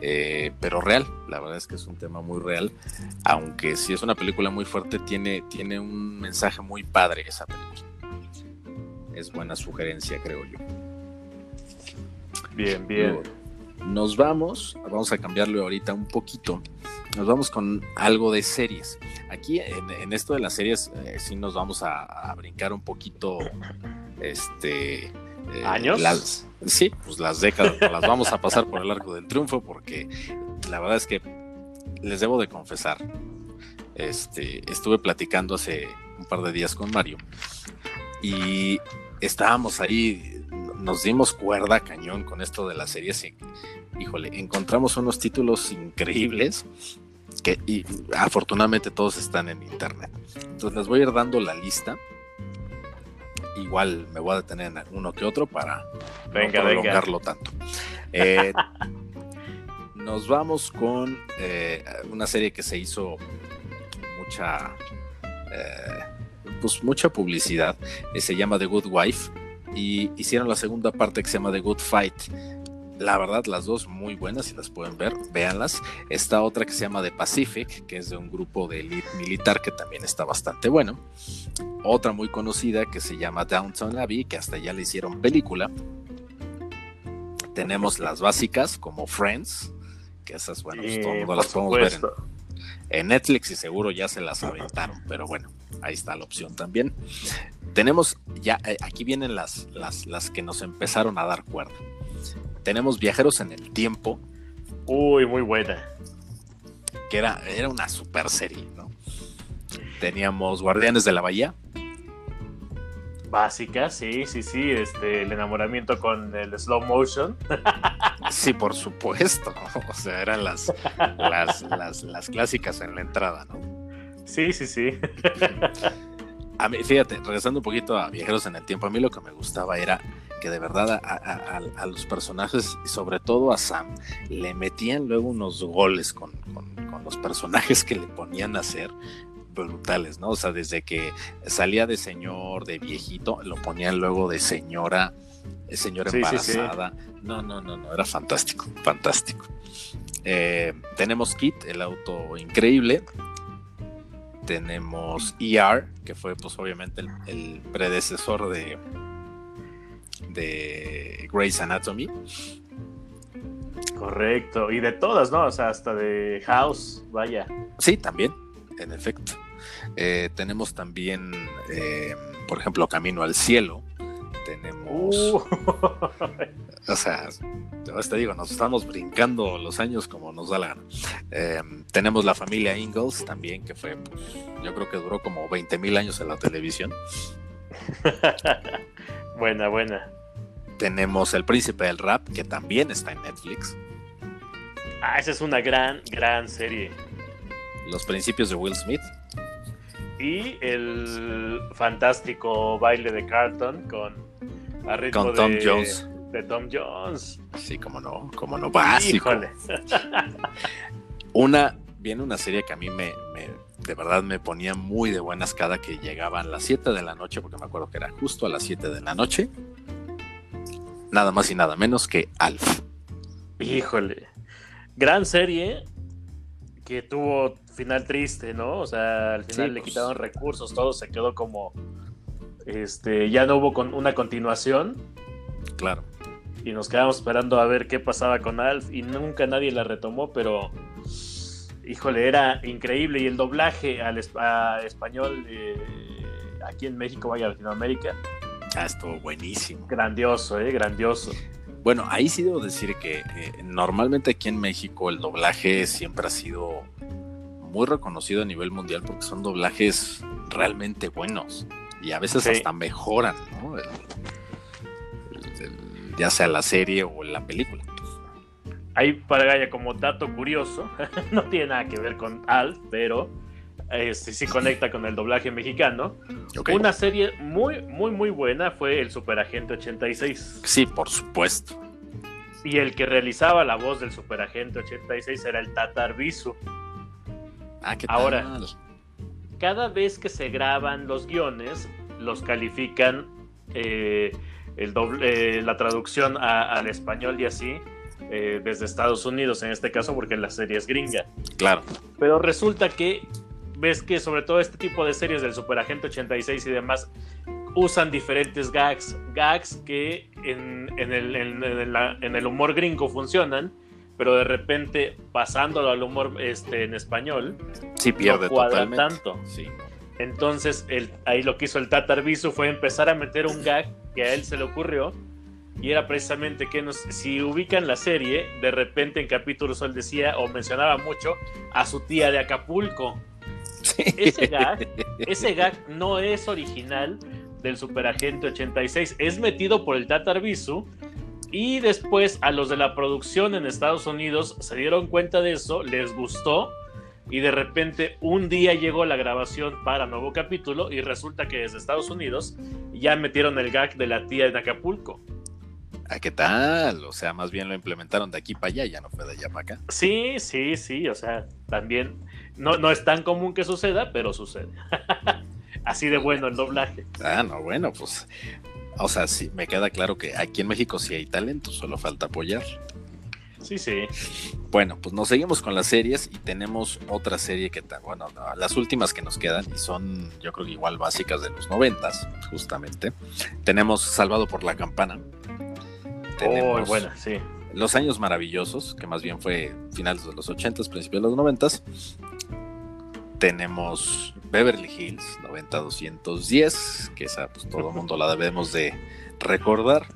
Speaker 1: eh, pero real. La verdad es que es un tema muy real. Aunque si es una película muy fuerte, tiene, tiene un mensaje muy padre esa película. Es buena sugerencia, creo yo.
Speaker 2: Bien, bien.
Speaker 1: Nos vamos, vamos a cambiarlo ahorita un poquito nos vamos con algo de series. Aquí en, esto de las series eh, sí nos vamos a, brincar un poquito, este...
Speaker 2: Eh, ¿Años?
Speaker 1: sí, pues las décadas las vamos a pasar por el arco del triunfo porque la verdad es que les debo de confesar, este, estuve platicando hace un par de días con Mario y estábamos ahí, nos dimos cuerda cañón con esto de las series y híjole, encontramos unos títulos increíbles que y afortunadamente todos están en internet. Entonces les voy a ir dando la lista. Igual me voy a detener en uno que otro para
Speaker 2: venga, no prolongarlo
Speaker 1: tanto. Eh, nos vamos con eh, una serie que se hizo mucha, eh, pues mucha publicidad. se llama The Good Wife y hicieron la segunda parte que se llama The Good Fight. La verdad, las dos muy buenas, si las pueden ver, véanlas. Está otra que se llama The Pacific, que es de un grupo de elite militar que también está bastante bueno. Otra muy conocida que se llama Downtown Abbey, que hasta ya le hicieron película. Tenemos las básicas como Friends, que esas, bueno, pues, todo el mundo las podemos ver en, en, Netflix y seguro ya se las aventaron, pero bueno, ahí está la opción también. Tenemos ya, eh, aquí vienen las, las, las que nos empezaron a dar cuerda. Tenemos Viajeros en el Tiempo.
Speaker 2: Uy, muy buena.
Speaker 1: Que era, era una super serie, ¿no? Teníamos Guardianes de la Bahía.
Speaker 2: Básica, sí, sí, sí. Este, el enamoramiento con el slow motion.
Speaker 1: Sí, por supuesto. O sea, eran las, las, las, las clásicas en la entrada, ¿no?
Speaker 2: Sí, sí, sí.
Speaker 1: A mí, fíjate, regresando un poquito a Viajeros en el Tiempo, a mí lo que me gustaba era que de verdad a, a, a los personajes, y sobre todo a Sam, le metían luego unos goles con, con, con, los personajes que le ponían a hacer brutales, ¿no? O sea, desde que salía de señor, de viejito, lo ponían luego de señora, señora embarazada. Sí, sí, sí. No, no, no, no, era fantástico, fantástico. Eh, tenemos Kit, el auto increíble, tenemos ER, que fue pues obviamente el, el predecesor de, de Grey's Anatomy.
Speaker 2: Correcto, y de todas, ¿no? O sea, hasta de House, vaya.
Speaker 1: Sí, también, en efecto. Eh, tenemos también, eh, por ejemplo, Camino al Cielo. Tenemos. Uh. o sea, te digo, nos estamos brincando los años como nos da la gana. Eh, tenemos la familia Ingalls también, que fue, pues, yo creo que duró como 20 mil años en la televisión.
Speaker 2: buena, buena.
Speaker 1: Tenemos El Príncipe del Rap, que también está en Netflix.
Speaker 2: Ah, esa es una gran, gran serie.
Speaker 1: Los principios de Will Smith.
Speaker 2: Y el fantástico baile de Carlton con,
Speaker 1: con Tom de, Jones.
Speaker 2: De Tom Jones.
Speaker 1: Sí, como no, como no, básico. Híjole. una, viene una serie que a mí me, me, de verdad me ponía muy de buenas cada que llegaban las 7 de la noche, porque me acuerdo que era justo a las 7 de la noche. Nada más y nada menos que Alf.
Speaker 2: Híjole. Gran serie que tuvo final triste, ¿no? O sea, al final sí, le pues... quitaron recursos, todo se quedó como. Este, ya no hubo con una continuación.
Speaker 1: Claro.
Speaker 2: Y nos quedamos esperando a ver qué pasaba con Alf y nunca nadie la retomó, pero híjole, era increíble. Y el doblaje al a español eh, aquí en México, vaya a Latinoamérica.
Speaker 1: Ah, estuvo buenísimo.
Speaker 2: Grandioso, eh, grandioso.
Speaker 1: Bueno, ahí sí debo decir que eh, normalmente aquí en México el doblaje siempre ha sido muy reconocido a nivel mundial porque son doblajes realmente buenos y a veces sí. hasta mejoran, ¿no? El, el, el, ya sea la serie o la película.
Speaker 2: Ahí para Gaya como dato curioso, no tiene nada que ver con Alf, pero este, sí conecta con el doblaje mexicano. Okay. Una serie muy, muy, muy buena fue El Superagente 86.
Speaker 1: Sí, por supuesto.
Speaker 2: Y el que realizaba la voz del Superagente 86 era el Tatar Bisu.
Speaker 1: Ah, ¿qué
Speaker 2: tal? Ahora, cada vez que se graban los guiones, los califican eh, el doble, eh, la traducción a, al español y así. Eh, desde Estados Unidos en este caso porque la serie es gringa.
Speaker 1: Claro.
Speaker 2: Pero resulta que ves que sobre todo este tipo de series del Superagente 86 y demás usan diferentes gags, gags que en, en, el, en, en, la, en, el, humor gringo funcionan, pero de repente pasándolo al humor este, en español,
Speaker 1: sí pierde
Speaker 2: no cuadra
Speaker 1: totalmente.
Speaker 2: tanto.
Speaker 1: Sí.
Speaker 2: Entonces el, ahí lo que hizo el Tatar Bisu fue empezar a meter un gag que a él se le ocurrió y era precisamente que nos, si ubican la serie, de repente en capítulos él decía o mencionaba mucho a su tía de Acapulco. Sí. Ese, gag, ese gag no es original del Superagente 86, es metido por el Tatar Bisu y después a los de la producción en Estados Unidos se dieron cuenta de eso, les gustó y de repente un día llegó la grabación para nuevo capítulo y resulta que desde Estados Unidos ya metieron el gag de la tía en Acapulco.
Speaker 1: ¿A qué tal? O sea, más bien lo implementaron de aquí para allá, ya no fue de allá para acá.
Speaker 2: Sí, sí, sí, o sea, también no, no es tan común que suceda, pero sucede. Así de bueno el doblaje.
Speaker 1: Ah, no, bueno, pues o sea, sí, me queda claro que aquí en México sí hay talento, solo falta apoyar.
Speaker 2: Sí, sí.
Speaker 1: Bueno, pues nos seguimos con las series y tenemos otra serie que, bueno, las últimas que nos quedan y son, yo creo que igual básicas de los noventas, justamente. Tenemos Salvado por la Campana.
Speaker 2: Tenemos buena, sí.
Speaker 1: Los Años Maravillosos, que más bien fue finales de los ochentas, principios de los noventas. Tenemos Beverly Hills 90210, que esa pues todo el mundo la debemos de recordar.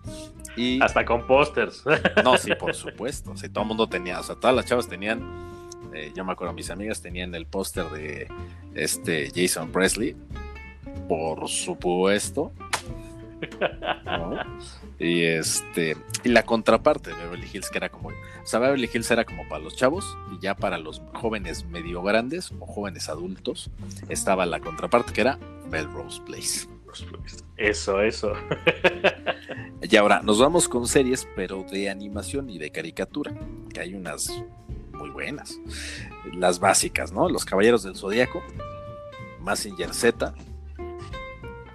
Speaker 1: Y...
Speaker 2: Hasta con pósters.
Speaker 1: No, sí, por supuesto. O todo el mundo tenía, o sea, todas las chavas tenían, eh, yo me acuerdo, mis amigas tenían el póster de este Jason Presley, por supuesto. Y este, y la contraparte de Beverly Hills, que era como, o sea, Beverly Hills era como para los chavos, y ya para los jóvenes medio grandes o jóvenes adultos, estaba la contraparte que era Melrose Place.
Speaker 2: Eso, eso.
Speaker 1: y ahora nos vamos con series, pero de animación y de caricatura, que hay unas muy buenas. Las básicas, ¿no? Los Caballeros del Zodíaco, Massinger Z,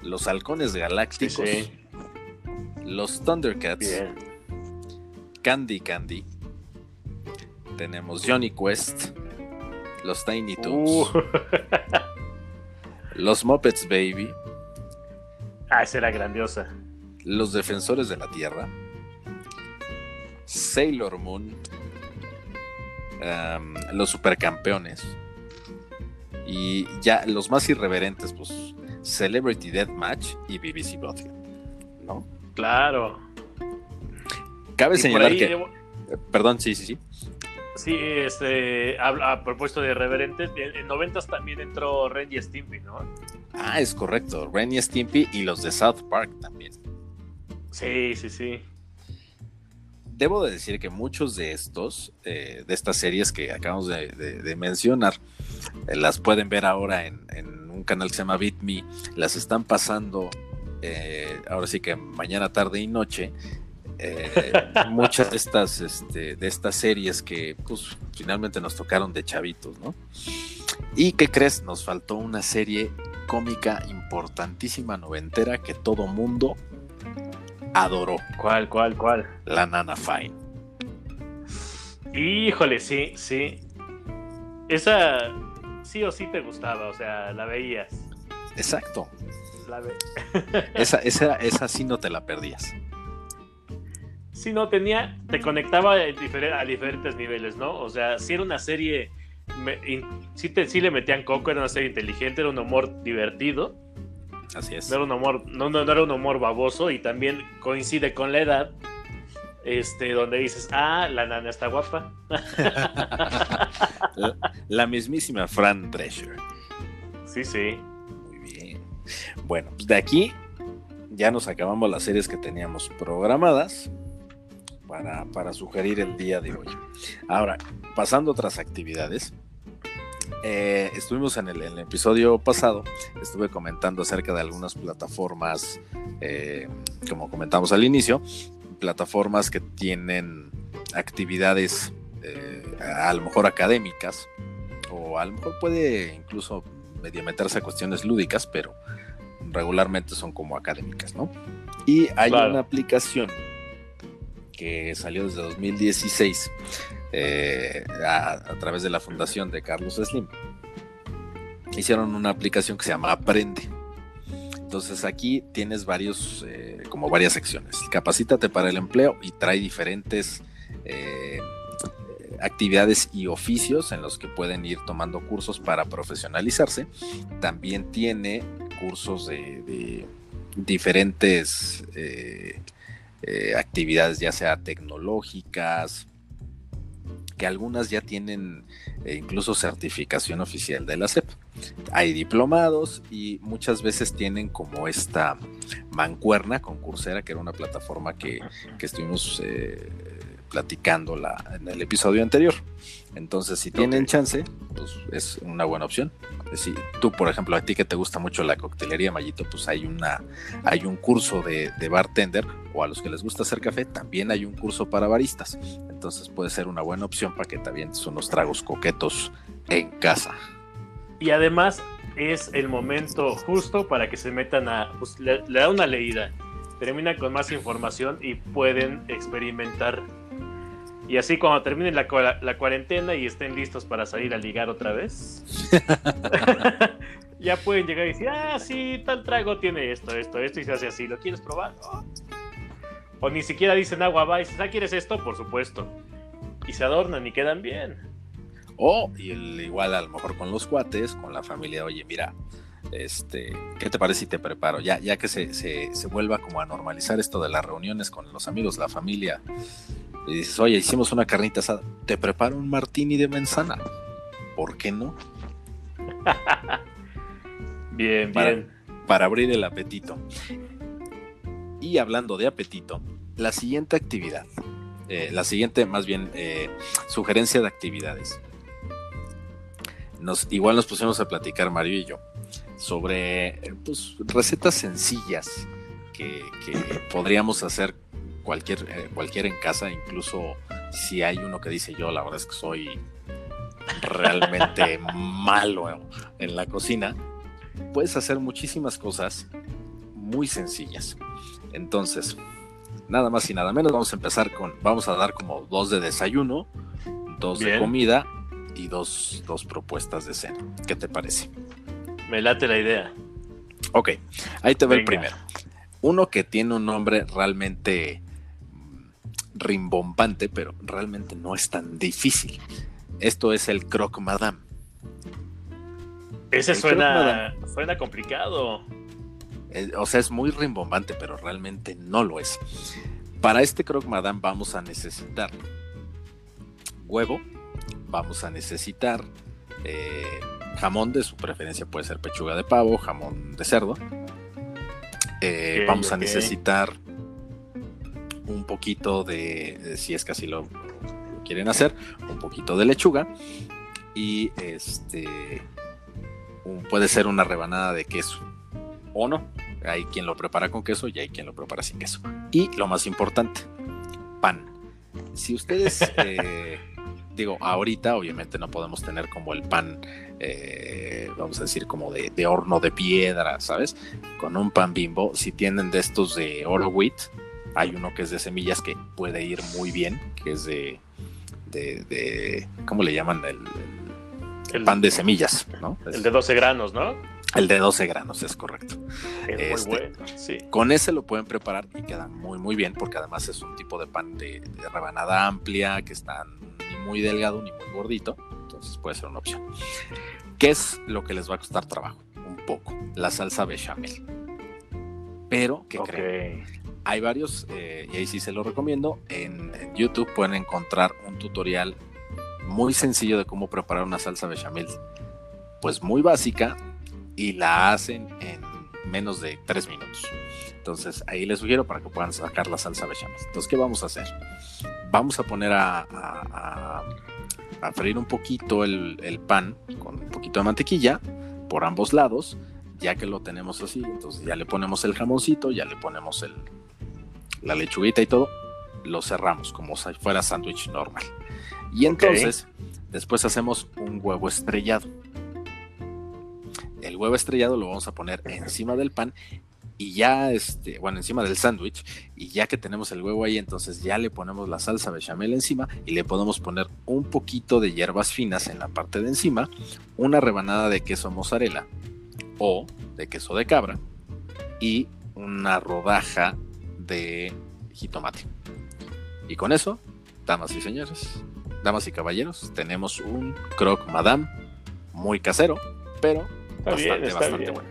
Speaker 1: Los Halcones Galácticos, Los Thundercats, Candy Candy, tenemos Johnny Quest, Los Tiny Toons, uh. Los Muppets Baby,
Speaker 2: Ah, esa era grandiosa.
Speaker 1: Los Defensores de la Tierra, Sailor Moon, Los Supercampeones y ya los más irreverentes, pues Celebrity Deathmatch y BBC Bottle, ¿no?
Speaker 2: Claro.
Speaker 1: Cabe señalar que... Perdón, sí, sí, sí.
Speaker 2: Sí, este, a, propósito de irreverentes, en, 90 también entró Ren y Stimpy, ¿no?
Speaker 1: Ah, es correcto. Ren y Stimpy y los de South Park también.
Speaker 2: Sí, sí, sí.
Speaker 1: Debo de decir que muchos de estos, eh, de estas series que acabamos de, mencionar, eh, las pueden ver ahora en, un canal que se llama BitMe. Las están pasando eh, ahora sí que mañana, tarde y noche. muchas de estas, este, de estas series que pues, finalmente nos tocaron de chavitos, ¿no? ¿Y qué crees? Nos faltó una serie cómica importantísima noventera que todo mundo adoró.
Speaker 2: ¿Cuál, cuál, cuál?
Speaker 1: La Nana Fine.
Speaker 2: Híjole, sí, sí. Esa sí o sí te gustaba, o sea, la veías.
Speaker 1: Exacto. La esa, esa, esa sí no te la perdías.
Speaker 2: Sí, no, tenía, te conectaba a, diferentes niveles, ¿no? O sea, si era una serie sí, le metían coco, era una serie inteligente, era un humor divertido.
Speaker 1: Así es.
Speaker 2: No era un humor, no, no, era un humor baboso y también coincide con la edad. Este, donde dices, ah, la nana está guapa.
Speaker 1: la, mismísima Fran Drescher.
Speaker 2: Sí, sí.
Speaker 1: Muy bien. Bueno, pues de aquí ya nos acabamos las series que teníamos programadas para, para sugerir el día de hoy. Ahora, pasando a otras actividades, eh, estuvimos en el, episodio pasado, estuve comentando acerca de algunas plataformas, eh, como comentamos al inicio, plataformas que tienen actividades eh, a lo mejor académicas, o a lo mejor puede incluso medio meterse a cuestiones lúdicas, pero regularmente son como académicas, ¿no? Y hay una aplicación que salió desde 2016 eh, a, través de la fundación de Carlos Slim. Hicieron una aplicación que se llama Aprende. Entonces aquí tienes varios, eh, como varias secciones. Capacítate para el empleo y trae diferentes eh, actividades y oficios en los que pueden ir tomando cursos para profesionalizarse. También tiene cursos de, diferentes actividades, ya sea tecnológicas, que algunas ya tienen eh, incluso certificación oficial de la CEP. Hay diplomados y muchas veces tienen como esta mancuerna con Coursera, que era una plataforma que, estuvimos eh, platicando en el episodio anterior. Entonces, si tienen chance, pues es una buena opción. Si tú, por ejemplo, a ti que te gusta mucho la coctelería, Mayito, pues hay una, hay un curso de, de bartender, o a los que les gusta hacer café, también hay un curso para baristas. Entonces puede ser una buena opción para que te avientes unos tragos coquetos en casa.
Speaker 2: Y además es el momento justo para que se metan a, pues, le, da una leída terminan con más información y pueden experimentar. Y así cuando terminen la, la cuarentena y estén listos para salir a ligar otra vez, ya pueden llegar y decir, ah, sí, tal trago tiene esto, esto, esto, y se hace así, ¿lo quieres probar? O ni siquiera dicen agua va y dices, ah, ¿quieres esto? Por supuesto. Y se adornan y quedan bien.
Speaker 1: O y el, igual a lo mejor con los cuates, con la familia, oye, mira, este, ¿qué te parece si te preparo? Ya, ya que se, se, se, vuelva como a normalizar esto de las reuniones con los amigos, la familia, y dices, oye, hicimos una carnita asada, te preparo un martini de manzana. ¿Por qué no?
Speaker 2: bien, bien.
Speaker 1: Para abrir el apetito. Y hablando de apetito, la siguiente actividad, eh, la siguiente más bien eh, sugerencia de actividades. Nos, igual nos pusimos a platicar Mario y yo sobre pues, recetas sencillas que, podríamos hacer cualquier, eh, cualquier en casa, incluso si hay uno que dice yo, la verdad es que soy realmente malo en la cocina, puedes hacer muchísimas cosas muy sencillas. Entonces, nada más y nada menos, vamos a empezar con, vamos a dar como dos de desayuno, dos de comida y dos, dos propuestas de cena. ¿Qué te parece?
Speaker 2: Me late la idea.
Speaker 1: Ok, ahí te va el primero. Uno que tiene un nombre realmente rimbombante, pero realmente no es tan difícil. Esto es el croque madame.
Speaker 2: Ese suena, suena complicado.
Speaker 1: Eh, o sea, es muy rimbombante, pero realmente no lo es. Para este croque madame vamos a necesitar huevo, vamos a necesitar eh, jamón de su preferencia, puede ser pechuga de pavo, jamón de cerdo. Eh, vamos a necesitar un poquito de, si es que así lo, quieren hacer, un poquito de lechuga y este puede ser una rebanada de queso o no. Hay quien lo prepara con queso y hay quien lo prepara sin queso. Y lo más importante, pan. Si ustedes, eh, digo, ahorita obviamente no podemos tener como el pan, eh, vamos a decir, como de, horno de piedra, ¿sabes? Con un pan bimbo, si tienen de estos de oro wheat, hay uno que es de semillas que puede ir muy bien, que es de, de, ¿cómo le llaman? El, pan de semillas, ¿no?
Speaker 2: El de 12 granos, ¿no?
Speaker 1: El de 12 granos, es correcto.
Speaker 2: Es muy este, bueno, sí.
Speaker 1: Con ese lo pueden preparar y queda muy, muy bien, porque además es un tipo de pan de, rebanada amplia, que está ni muy delgado ni muy gordito, entonces puede ser una opción. ¿Qué es lo que les va a costar trabajo? Un poco, la salsa bechamel. Pero, ¿qué creen? Hay varios, eh, y ahí sí se lo recomiendo, en, YouTube pueden encontrar un tutorial muy sencillo de cómo preparar una salsa bechamel, pues muy básica, y la hacen en menos de tres minutos. Entonces ahí les sugiero para que puedan sacar la salsa bechamel. Entonces, ¿qué vamos a hacer? Vamos a poner a, a, freír un poquito el, pan con un poquito de mantequilla por ambos lados. Ya que lo tenemos así, entonces ya le ponemos el jamoncito, ya le ponemos el, la lechuguita y todo. Lo cerramos como si fuera sándwich normal. Y entonces, después hacemos un huevo estrellado el huevo estrellado lo vamos a poner encima del pan y ya, este, bueno, encima del sándwich, y ya que tenemos el huevo ahí, entonces ya le ponemos la salsa bechamel encima y le podemos poner un poquito de hierbas finas en la parte de encima, una rebanada de queso mozzarella o de queso de cabra y una rodaja de jitomate. Y con eso, damas y señores, damas y caballeros, tenemos un croque madame muy casero, pero bastante, Bueno.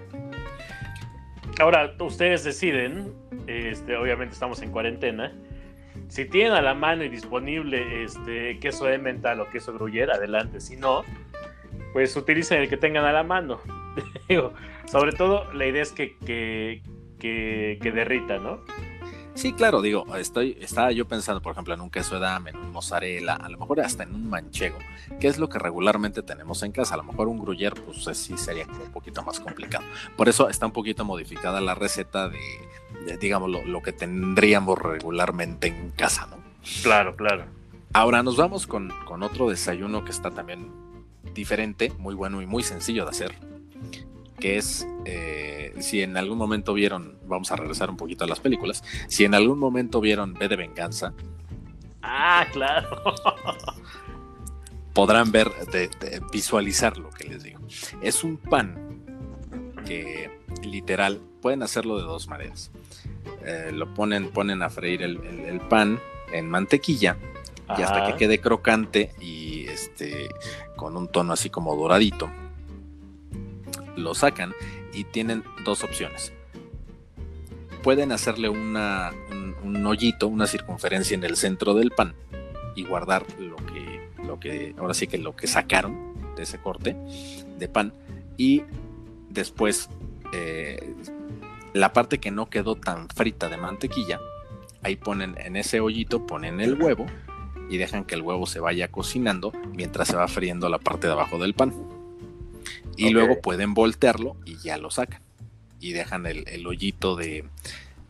Speaker 2: Ahora, ustedes deciden, este, obviamente estamos en cuarentena. Si tienen a la mano y disponible este queso de mental o queso gruyere, adelante. Si no, pues utilicen el que tengan a la mano. sobre todo, la idea es que, que, que, que derrita, ¿no?
Speaker 1: Sí, claro, digo, estoy, estaba yo pensando, por ejemplo, en un queso de dame, en un mozzarella, a lo mejor hasta en un manchego, que es lo que regularmente tenemos en casa. A lo mejor un gruyere, pues sí sería un poquito más complicado. Por eso está un poquito modificada la receta de, digamos, lo, que tendríamos regularmente en casa, ¿no?
Speaker 2: Claro, claro.
Speaker 1: Ahora nos vamos con, con otro desayuno que está también diferente, muy bueno y muy sencillo de hacer. Que es, eh, si en algún momento vieron, vamos a regresar un poquito a las películas, si en algún momento vieron B de Venganza.
Speaker 2: Ah, claro.
Speaker 1: podrán ver, de, visualizar lo que les digo. Es un pan que literal pueden hacerlo de dos maneras. Eh, lo ponen, ponen a freír el, pan en mantequilla y hasta que quede crocante y este con un tono así como doradito. Lo sacan y tienen dos opciones. Pueden hacerle un, hoyito, una circunferencia en el centro del pan y guardar lo que, lo que, ahora sí que lo que sacaron de ese corte de pan y después eh, la parte que no quedó tan frita de mantequilla, ahí ponen en ese hoyito, ponen el huevo y dejan que el huevo se vaya cocinando mientras se va friendo la parte de abajo del pan. Y luego pueden voltearlo y ya lo sacan. Y dejan el, hoyito de,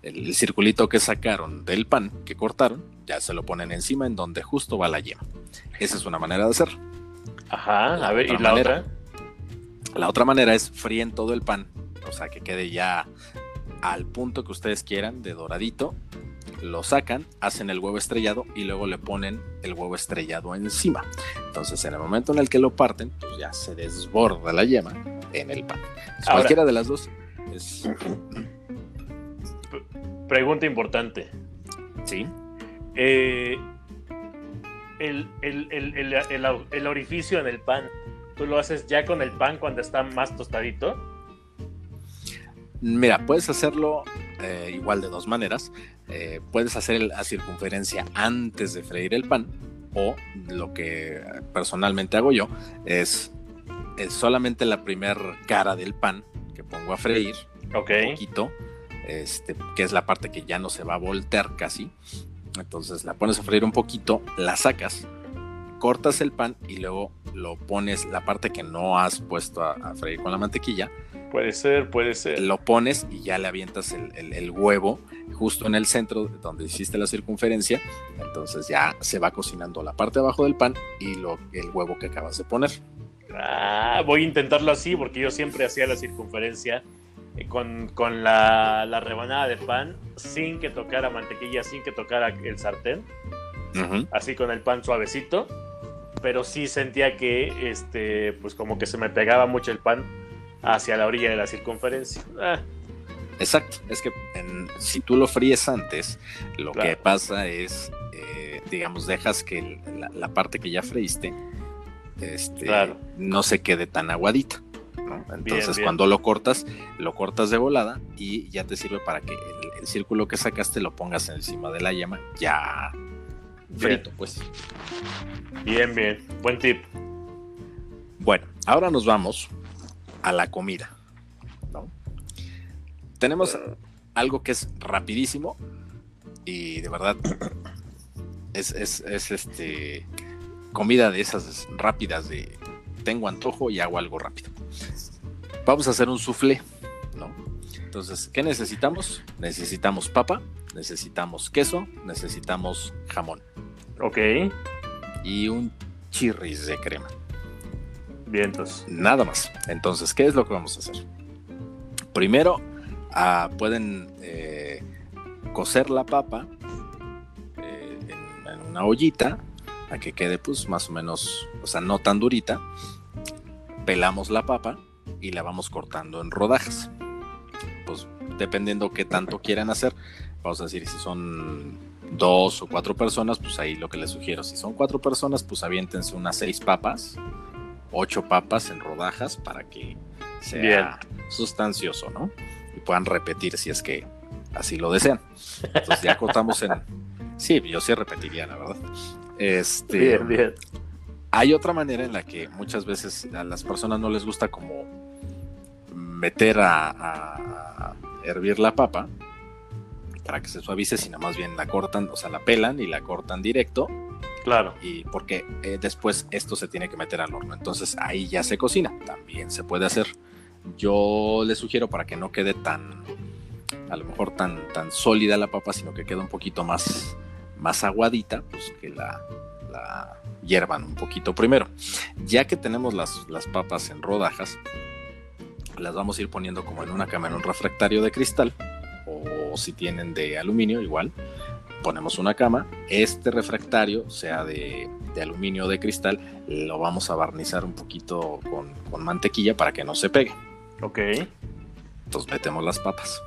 Speaker 1: el, circulito que sacaron del pan que cortaron, ya se lo ponen encima en donde justo va la yema. Esa es una manera de hacerlo.
Speaker 2: Ajá, a ver, ¿y la otra?
Speaker 1: La otra manera es fríen todo el pan, o sea, que quede ya al punto que ustedes quieran de doradito, lo sacan, hacen el huevo estrellado y luego le ponen el huevo estrellado encima. Entonces, en el momento en el que lo parten, pues ya se desborda la yema en el pan. cualquiera de las dos es.
Speaker 2: Pregunta importante.
Speaker 1: Sí.
Speaker 2: Eh, el, el orificio en el pan, ¿tú lo haces ya con el pan cuando está más tostadito?
Speaker 1: Mira, puedes hacerlo eh, igual de dos maneras. Eh, puedes hacer la circunferencia antes de freír el pan o lo que personalmente hago yo es, solamente la primer cara del pan que pongo a freír un poquito, este, que es la parte que ya no se va a voltear casi. Entonces la pones a freír un poquito, la sacas, cortas el pan y luego lo pones la parte que no has puesto a freír con la mantequilla
Speaker 2: Puede ser, puede ser.
Speaker 1: Lo pones y ya le avientas el, huevo justo en el centro donde hiciste la circunferencia. Entonces ya se va cocinando la parte de abajo del pan y lo, el huevo que acabas de poner.
Speaker 2: Ah, voy a intentarlo así porque yo siempre hacía la circunferencia eh, con, la, rebanada de pan sin que tocara mantequilla, sin que tocara el sartén. Así con el pan suavecito. Pero sí sentía que este, pues como que se me pegaba mucho el pan hacia la orilla de la circunferencia. Ah.
Speaker 1: Exacto, es que si tú lo fríes antes, lo que pasa es, eh, digamos, dejas que la, parte que ya freíste este, no se quede tan aguadita. Entonces cuando lo cortas, lo cortas de volada y ya te sirve para que el, círculo que sacaste lo pongas encima de la llama ya frito, pues.
Speaker 2: Bien, bien, buen tip.
Speaker 1: Bueno, ahora nos vamos a la comida. Tenemos algo que es rapidísimo y de verdad es, este comida de esas rápidas de tengo antojo y hago algo rápido. Vamos a hacer un soufflé, ¿no? Entonces, ¿qué necesitamos? Necesitamos papa, necesitamos queso, necesitamos jamón.
Speaker 2: Ok.
Speaker 1: Y un chirris de crema.
Speaker 2: Vientos.
Speaker 1: Nada más. Entonces, ¿qué es lo que vamos a hacer? Primero, pueden eh, cocer la papa eh, en, una ollita a que quede pues más o menos, o sea, no tan durita. Pelamos la papa y la vamos cortando en rodajas. Pues dependiendo qué tanto quieran hacer, vamos a decir si son dos o cuatro personas, pues ahí lo que les sugiero. Si son cuatro personas, pues aviéntense unas seis papas ocho papas en rodajas para que sea sustancioso, ¿no? Y puedan repetir si es que así lo desean. Entonces ya cortamos en... Sí, yo sí repetiría, la verdad. Este,
Speaker 2: bien, bien.
Speaker 1: Hay otra manera en la que muchas veces a las personas no les gusta como meter a, a hervir la papa para que se suavice, sino más bien la cortan, o sea, la pelan y la cortan directo
Speaker 2: Claro.
Speaker 1: Y porque eh, después esto se tiene que meter al horno. Entonces ahí ya se cocina. También se puede hacer. Yo le sugiero para que no quede tan, a lo mejor tan, tan sólida la papa, sino que quede un poquito más, más aguadita, pues que la, hiervan un poquito primero. Ya que tenemos las, las papas en rodajas, las vamos a ir poniendo como en una cama, en un refractario de cristal, o si tienen de aluminio, igual. Ponemos una cama, este refractario, sea de, aluminio o de cristal, lo vamos a barnizar un poquito con mantequilla para que no se pegue.
Speaker 2: Ok.
Speaker 1: Entonces metemos las papas.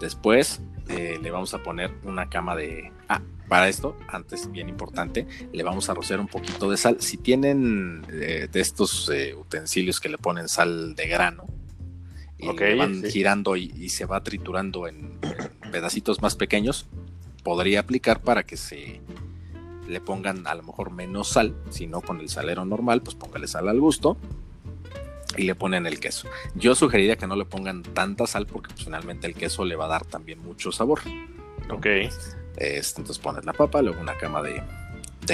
Speaker 1: Después eh, le vamos a poner una cama de... Ah, para esto, antes, bien importante, le vamos a rociar un poquito de sal. Si tienen eh, de estos eh, utensilios que le ponen sal de grano, y van girando y, se va triturando en, pedacitos más pequeños, podría aplicar para que se le pongan a lo mejor menos sal, si no con el salero normal, pues póngale sal al gusto y le ponen el queso. Yo sugeriría que no le pongan tanta sal porque pues, finalmente el queso le va a dar también mucho sabor.
Speaker 2: Ok.
Speaker 1: Este, entonces pones la papa, luego una cama de,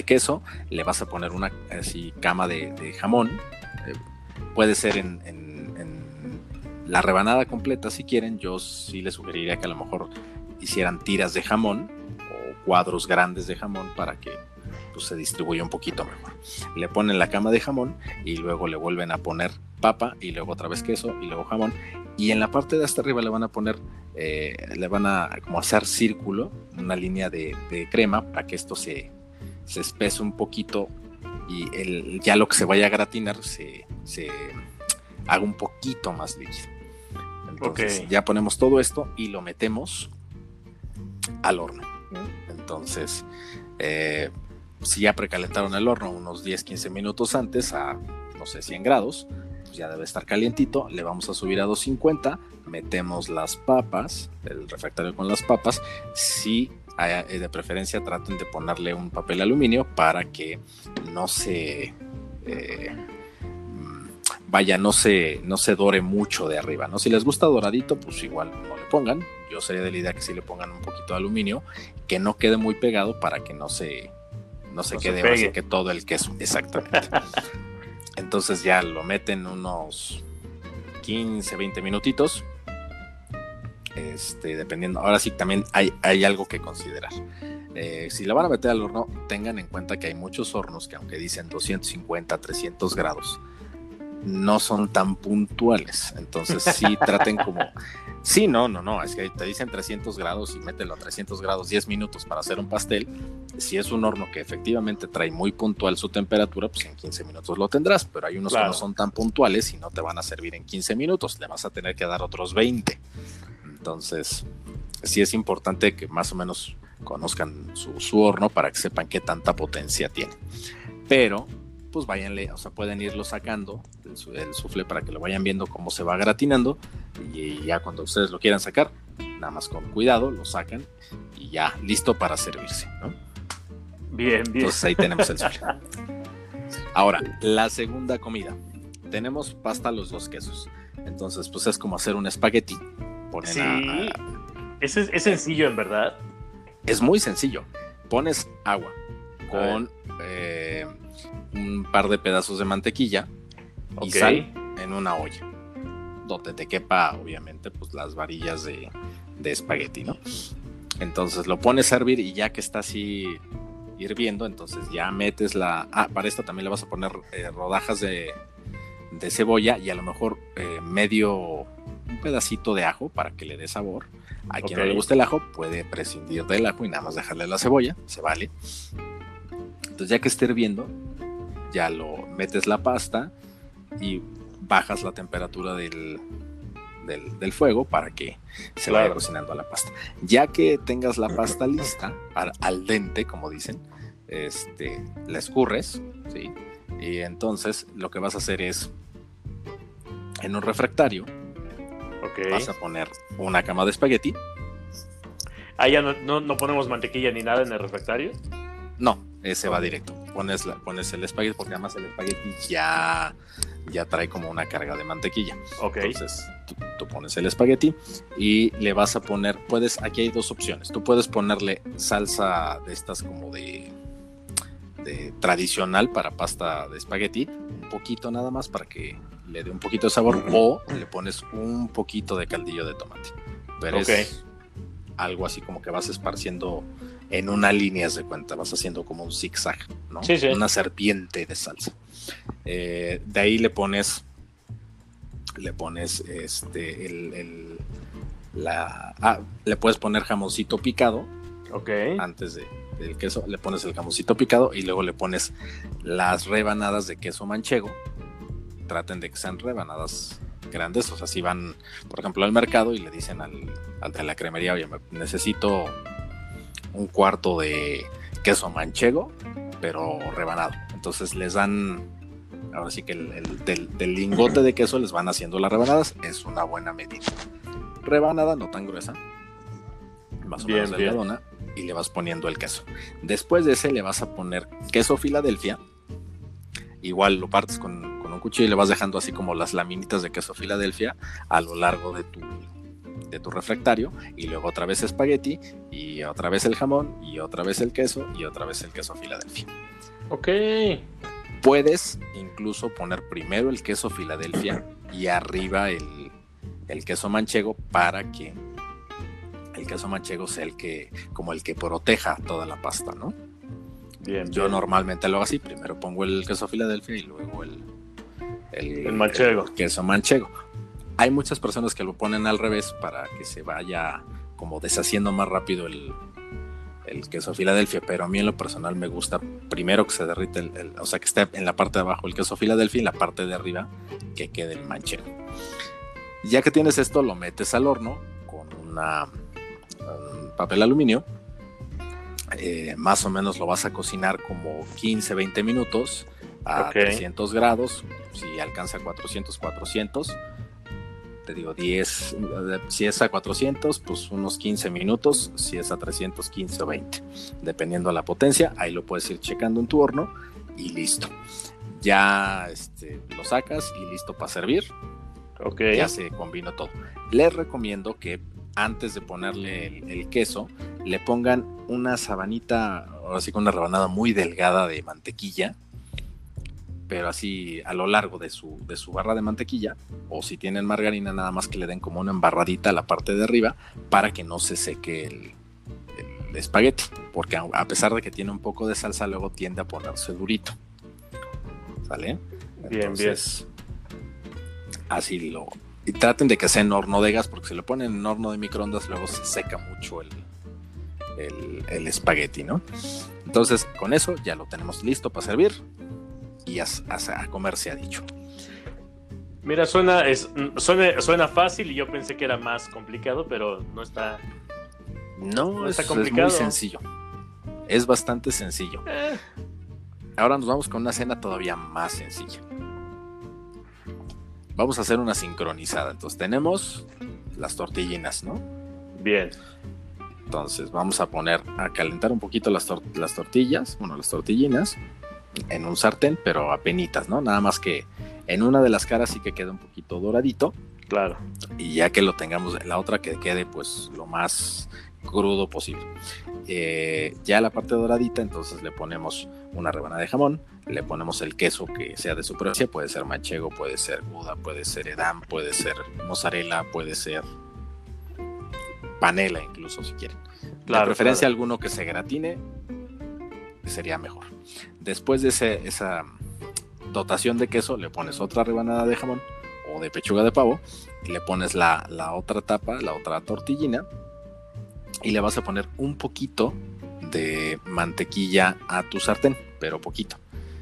Speaker 1: queso, le vas a poner una así cama de, jamón. Eh, puede ser en, en, la rebanada completa si quieren. Yo sí les sugeriría que a lo mejor hicieran tiras de jamón o cuadros grandes de jamón para que pues, se distribuya un poquito mejor. Le ponen la cama de jamón y luego le vuelven a poner papa y luego otra vez queso y luego jamón. Y en la parte de hasta arriba le van a poner, eh, le van a como hacer círculo, una línea de, crema para que esto se, se espese un poquito y el, ya lo que se vaya a gratinar se, se haga un poquito más líquido. Entonces ya ponemos todo esto y lo metemos al horno. Entonces, eh, si ya precalentaron el horno unos 10-15 minutos antes a, no sé, 100 grados, ya debe estar calientito, le vamos a subir a 250, metemos las papas, el refractario con las papas, si eh, de preferencia traten de ponerle un papel aluminio para que no se eh, vaya, no se, no se dore mucho de arriba, ¿no? Si les gusta doradito, pues igual no le pongan. Yo sería de la idea que si le pongan un poquito de aluminio, que no quede muy pegado para que no se, no se quede así que todo el queso. Exactamente. Entonces ya lo meten unos 15, 20 minutitos. Este, dependiendo. Ahora sí, también hay, hay algo que considerar. Eh, si la van a meter al horno, tengan en cuenta que hay muchos hornos que, aunque dicen 250, 300 grados, no son tan puntuales. Entonces, sí traten como. Sí, no, no, no. Es que te dicen 300 grados y mételo a 300 grados 10 minutos para hacer un pastel. Si es un horno que efectivamente trae muy puntual su temperatura, pues en 15 minutos lo tendrás. Pero hay unos que no son tan puntuales y no te van a servir en 15 minutos. Le vas a tener que dar otros 20. Entonces, sí es importante que más o menos conozcan su, su horno para que sepan qué tanta potencia tiene. Pero pues váyanle, o sea, pueden irlo sacando el, sufle para que lo vayan viendo cómo se va gratinando y ya cuando ustedes lo quieran sacar, nada más con cuidado, lo sacan y ya listo para servirse, ¿no?
Speaker 2: Bien, bien.
Speaker 1: Entonces ahí tenemos el sufle. Ahora, la segunda comida. Tenemos pasta a los dos quesos. Entonces, pues es como hacer un espagueti.
Speaker 2: sí. es, sencillo, en verdad.
Speaker 1: Es muy sencillo. Pones agua con eh, un par de pedazos de mantequilla y sal en una olla. Donde te quepa, obviamente, pues las varillas de, espagueti, ¿no? Entonces lo pones a hervir y ya que está así hirviendo, entonces ya metes la... Ah, para esto también le vas a poner eh, rodajas de, cebolla y a lo mejor eh, medio un pedacito de ajo para que le dé sabor. A quien no le guste el ajo puede prescindir del ajo y nada más dejarle la cebolla, se vale. Entonces ya que esté hirviendo, ya lo metes la pasta y bajas la temperatura del, del, fuego para que se vaya cocinando la pasta. Ya que tengas la pasta lista, al, dente, como dicen, este, la escurres, ¿sí? Y entonces lo que vas a hacer es, en un refractario, vas a poner una cama de espagueti.
Speaker 2: Ah, ya no, no ponemos mantequilla ni nada en el refractario.
Speaker 1: No, ese va directo. Pones, la, pones el espagueti, porque además el espagueti ya, ya trae como una carga de mantequilla.
Speaker 2: Ok.
Speaker 1: Entonces tú, pones el espagueti y le vas a poner, puedes, aquí hay dos opciones. Tú puedes ponerle salsa de estas como de, de tradicional para pasta de espagueti, un poquito nada más para que le dé un poquito de sabor, o le pones un poquito de caldillo de tomate. Pero es algo así como que vas esparciendo en una línea de cuenta, vas haciendo como un zigzag, ¿no? Una serpiente de salsa. Eh, de ahí le pones le pones este, el, la, ah, le puedes poner jamoncito picado.
Speaker 2: Ok.
Speaker 1: Antes de, del queso, le pones el jamoncito picado y luego le pones las rebanadas de queso manchego. Traten de que sean rebanadas grandes, o sea, si van, por ejemplo, al mercado y le dicen al, al de la cremería, oye, necesito un cuarto de queso manchego, pero rebanado. Entonces les dan, ahora sí que el, del, lingote de queso les van haciendo las rebanadas, es una buena medida. Rebanada no tan gruesa, más o menos delgadona, y le vas poniendo el queso. Después de ese le vas a poner queso Filadelfia, igual lo partes con, con un cuchillo y le vas dejando así como las laminitas de queso Filadelfia a lo largo de tu de tu refractario y luego otra vez espagueti y otra vez el jamón y otra vez el queso y otra vez el queso Filadelfia.
Speaker 2: Ok.
Speaker 1: Puedes incluso poner primero el queso Filadelfia y arriba el, el queso manchego para que el queso manchego sea el que como el que proteja toda la pasta, ¿no?
Speaker 2: Bien.
Speaker 1: Yo normalmente lo hago así, primero pongo el queso Filadelfia y luego el
Speaker 2: el, manchego.
Speaker 1: El queso manchego hay muchas personas que lo ponen al revés para que se vaya como deshaciendo más rápido el, queso Filadelfia, pero a mí en lo personal me gusta primero que se derrite, el, o sea, que esté en la parte de abajo el queso Filadelfia y en la parte de arriba que quede el manchego. Ya que tienes esto, lo metes al horno con una, un papel aluminio. Eh, más o menos lo vas a cocinar como 15-20 minutos a 300 grados. Si alcanza 400, 400 te digo, 10, si es a 400, pues unos 15 minutos, si es a 315 o 20, dependiendo de la potencia, ahí lo puedes ir checando en tu horno y listo. Ya este, lo sacas y listo para servir.
Speaker 2: Ok.
Speaker 1: Ya se combinó todo. Les recomiendo que antes de ponerle el, el queso, le pongan una sabanita, ahora sí con una rebanada muy delgada de mantequilla, pero así a lo largo de su, de su barra de mantequilla, o si tienen margarina, nada más que le den como una embarradita a la parte de arriba para que no se seque el, espagueti, porque a, pesar de que tiene un poco de salsa, luego tiende a ponerse durito. ¿Sale?
Speaker 2: Bien, bien.
Speaker 1: Así lo. Y traten de que sea en horno de gas, porque si lo ponen en horno de microondas, luego se seca mucho el, el, el espagueti, ¿no? Entonces, con eso ya lo tenemos listo para servir y a, comer se ha dicho.
Speaker 2: Mira, suena, es, suena, suena, fácil y yo pensé que era más complicado, pero no está.
Speaker 1: No, está complicado. es muy sencillo. Es bastante sencillo. Eh. Ahora nos vamos con una cena todavía más sencilla. Vamos a hacer una sincronizada. Entonces tenemos las tortillinas, ¿no?
Speaker 2: Bien.
Speaker 1: Entonces vamos a poner a calentar un poquito las, las tortillas, bueno, las tortillinas en un sartén, pero a penitas, ¿no? Nada más que en una de las caras sí que queda un poquito doradito.
Speaker 2: Claro.
Speaker 1: Y ya que lo tengamos, la otra que quede pues lo más crudo posible. Eh, ya la parte doradita, entonces le ponemos una rebanada de jamón, le ponemos el queso que sea de su preferencia, puede ser manchego, puede ser Buda, puede ser edam, puede ser mozzarella, puede ser panela incluso si quieren. la preferencia alguno que se gratine sería mejor. Después de esa dotación de queso, le pones otra rebanada de jamón o de pechuga de pavo, y le pones la, otra tapa, la otra tortillina, y le vas a poner un poquito de mantequilla a tu sartén, pero poquito.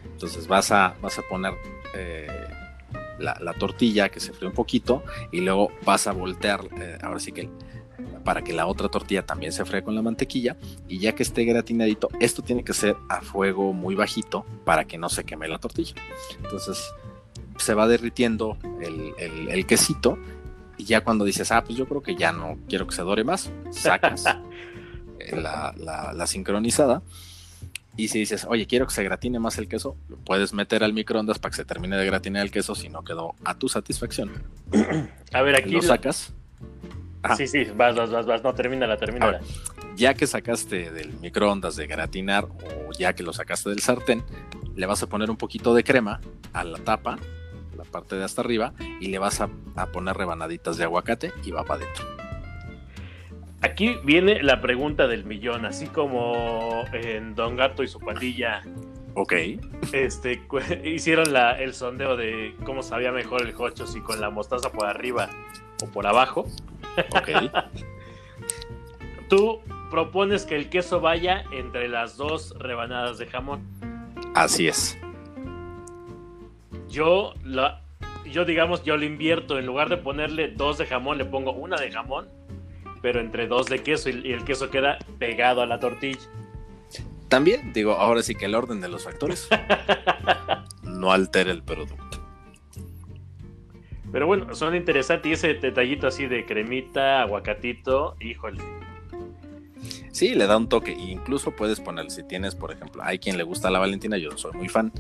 Speaker 1: Entonces vas a, vas a poner eh, la, tortilla que se fríe un poquito y luego vas a voltear, eh, ahora sí que para que la otra tortilla también se fríe con la mantequilla y ya que esté gratinadito, esto tiene que ser a fuego muy bajito para que no se queme la tortilla. Entonces se va derritiendo el, quesito y ya cuando dices, ah, pues yo creo que ya no quiero que se dore más, sacas la, la, sincronizada. Y si dices, oye, quiero que se gratine más el queso, lo puedes meter al microondas para que se termine de gratinar el queso si no quedó a tu satisfacción.
Speaker 2: A ver, aquí
Speaker 1: lo sacas.
Speaker 2: Sí, sí, vas, vas, vas, vas, no, termina la termina.
Speaker 1: Ya que sacaste del microondas de gratinar o ya que lo sacaste del sartén, le vas a poner un poquito de crema a la tapa, la parte de hasta arriba, y le vas a, poner rebanaditas de aguacate y va para adentro.
Speaker 2: Aquí viene la pregunta del millón, así como en Don Gato y su pandilla.
Speaker 1: Ok.
Speaker 2: este, hicieron la, el sondeo de cómo sabía mejor el hocho, si con la mostaza por arriba o por abajo. Ok. Tú propones que el queso vaya entre las dos rebanadas de jamón.
Speaker 1: Así es.
Speaker 2: Yo, la, yo digamos, yo lo invierto. En lugar de ponerle dos de jamón, le pongo una de jamón, pero entre dos de queso y el queso queda pegado a la tortilla.
Speaker 1: También, digo, ahora sí que el orden de los factores no altera el producto.
Speaker 2: Pero bueno, son interesantes y ese detallito así de cremita, aguacatito, híjole.
Speaker 1: Sí, le da un toque. incluso puedes poner, si tienes, por ejemplo, hay quien le gusta la Valentina, yo soy muy fan,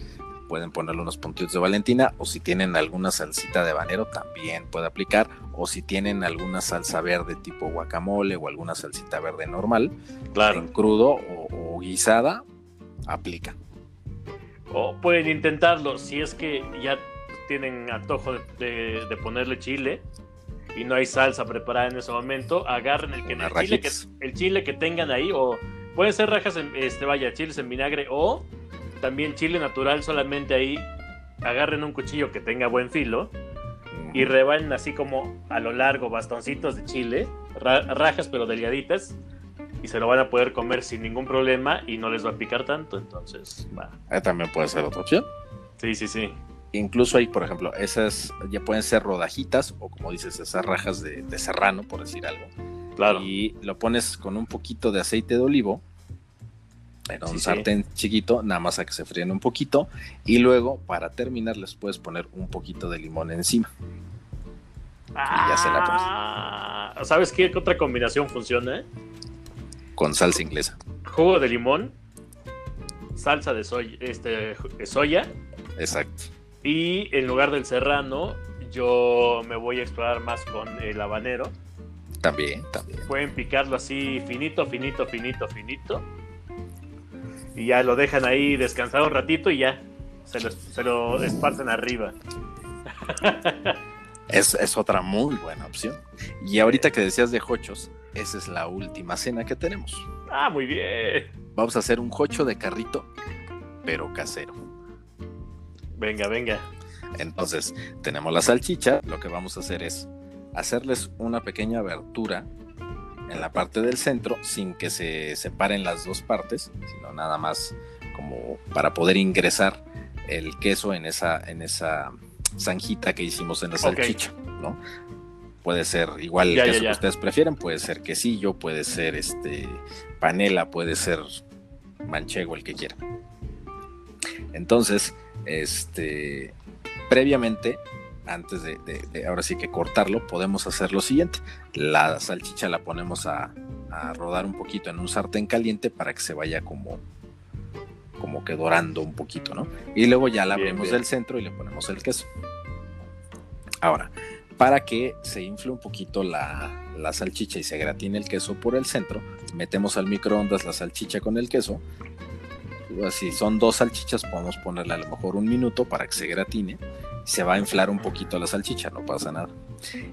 Speaker 1: pueden ponerle unos puntitos de Valentina, o si tienen alguna salsita de habanero, también puede aplicar, o si tienen alguna salsa verde tipo guacamole o alguna salsita verde normal, claro. en crudo o, guisada, aplica.
Speaker 2: O pueden intentarlo, si es que ya tienen antojo de, ponerle chile y no hay salsa preparada en ese momento, agarren el, que, el, chile que, el chile que tengan ahí, o pueden ser rajas, en, este, vaya, chiles en vinagre, o también chile natural, solamente ahí agarren un cuchillo que tenga buen filo y rebanen así como a lo largo bastoncitos de chile, rajas pero delgaditas, y se lo van a poder comer sin ningún problema y no les va a picar tanto, entonces va.
Speaker 1: Ahí también puede ser otra opción.
Speaker 2: Sí, sí, sí.
Speaker 1: Incluso ahí, por ejemplo, esas ya pueden ser rodajitas o como dices, esas rajas de, de serrano, por decir algo. Claro. Y lo pones con un poquito de aceite de olivo en un sartén chiquito, nada más a que se fríen un poquito. Y luego, para terminar, les puedes poner un poquito de limón encima.
Speaker 2: y ya se la pones. Ah, ¿Sabes qué otra combinación funciona?
Speaker 1: Con salsa inglesa.
Speaker 2: Jugo de limón, salsa de soya, este, soya.
Speaker 1: Exacto.
Speaker 2: Y en lugar del serrano, yo me voy a explorar más con el habanero.
Speaker 1: También, también.
Speaker 2: Pueden picarlo así finito, finito, finito, finito y ya lo dejan ahí descansar un ratito y ya se lo, se lo esparcen arriba.
Speaker 1: Es, es, otra muy buena opción. Y ahorita que decías de hochos, esa es la última cena que tenemos.
Speaker 2: Ah, muy bien.
Speaker 1: Vamos a hacer un hocho de carrito, pero casero.
Speaker 2: Venga, venga.
Speaker 1: Entonces, tenemos la salchicha. Lo que vamos a hacer es hacerles una pequeña abertura en la parte del centro sin que se separen las dos partes, sino nada más como para poder ingresar el queso en esa, en esa zanjita que hicimos en la salchicha, ¿no? Puede ser igual el queso que ustedes prefieren, puede ser quesillo, puede ser este panela, puede ser manchego, el que quieran. Entonces, este, previamente antes de, ahora sí que cortarlo, podemos hacer lo siguiente. La salchicha la ponemos a, rodar un poquito en un sartén caliente para que se vaya como, como que dorando un poquito, ¿no? Y luego ya la abrimos del centro y le ponemos el queso. Ahora, para que se infle un poquito la, la, salchicha y se gratine el queso por el centro, metemos al microondas la salchicha con el queso. Si son dos salchichas, podemos ponerle a lo mejor un minuto para que se gratine se va a inflar un poquito la salchicha, no pasa nada.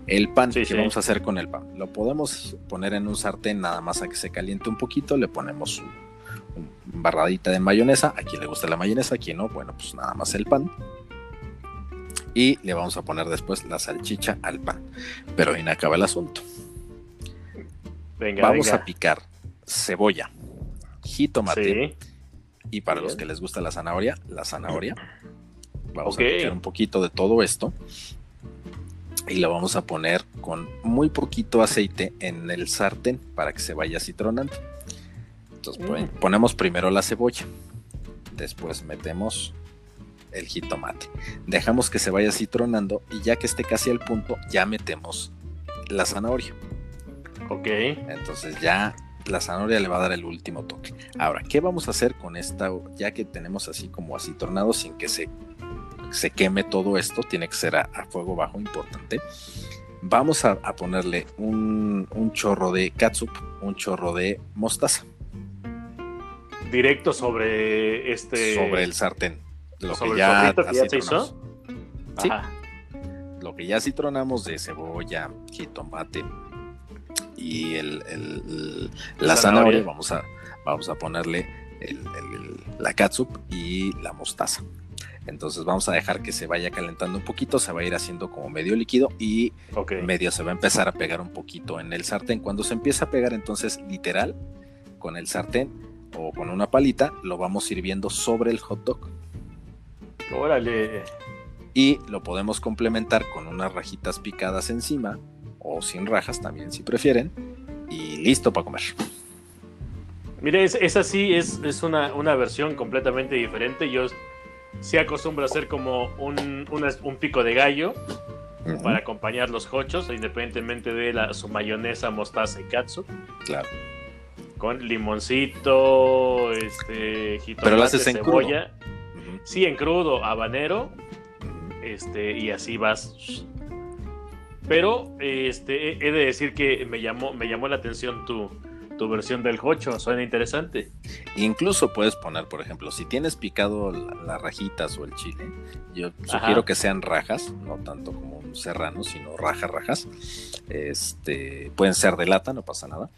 Speaker 1: El pan, ¿qué vamos a hacer con el pan? Lo podemos poner en un sartén nada más a que se caliente un poquito, le ponemos un, barradita de mayonesa, a quien le gusta la mayonesa, a quien no, bueno, pues nada más el pan. Y le vamos a poner después la salchicha al pan. Pero ahí acaba el asunto. Venga, vamos a picar cebolla, jitomate y para los que les gusta la zanahoria, la zanahoria Vamos a picar un poquito de todo esto y lo vamos a poner con muy poquito aceite en el sartén para que se vaya citronando. Entonces mm. ponemos primero la cebolla, después metemos el jitomate, dejamos que se vaya citronando y ya que esté casi al punto ya metemos la zanahoria.
Speaker 2: Ok.
Speaker 1: Entonces ya la zanahoria le va a dar el último toque. Ahora, ¿qué vamos a hacer con esta ya que tenemos así como así tornado sin que se se queme todo esto, tiene que ser a, fuego bajo, importante. Vamos a, ponerle un, chorro de catsup, un chorro de mostaza.
Speaker 2: Directo sobre este.
Speaker 1: Sobre el sartén. Lo que ya, se hizo. Sí. Lo que ya citronamos de cebolla, jitomate y el, la zanahoria, vamos a, vamos a ponerle la catsup y la mostaza. Entonces vamos a dejar que se vaya calentando un poquito, se va a ir haciendo como medio líquido y medio se va a empezar a pegar un poquito en el sartén. Cuando se empieza a pegar, entonces literal, con el sartén o con una palita, lo vamos sirviendo sobre el hot dog.
Speaker 2: Órale.
Speaker 1: Y lo podemos complementar con unas rajitas picadas encima o sin rajas también si prefieren. Y listo para comer.
Speaker 2: Mire, esa sí es, es una, una versión completamente diferente. Yo se acostumbra a hacer como un, un pico de gallo para acompañar los hochos, independientemente de la, su mayonesa, mostaza y katsu.
Speaker 1: Claro.
Speaker 2: Con limoncito, este,
Speaker 1: Pero lo haces en cebolla.
Speaker 2: Sí, en crudo, habanero, este, y así vas. Pero este, he de decir que me llamó, me llamó la atención tu, tu versión del hocho, suena interesante.
Speaker 1: Incluso puedes poner, por ejemplo, si tienes picado las rajitas o el chile, yo sugiero que sean rajas, no tanto como un serrano, sino rajas, rajas. Este, pueden ser de lata, no pasa nada.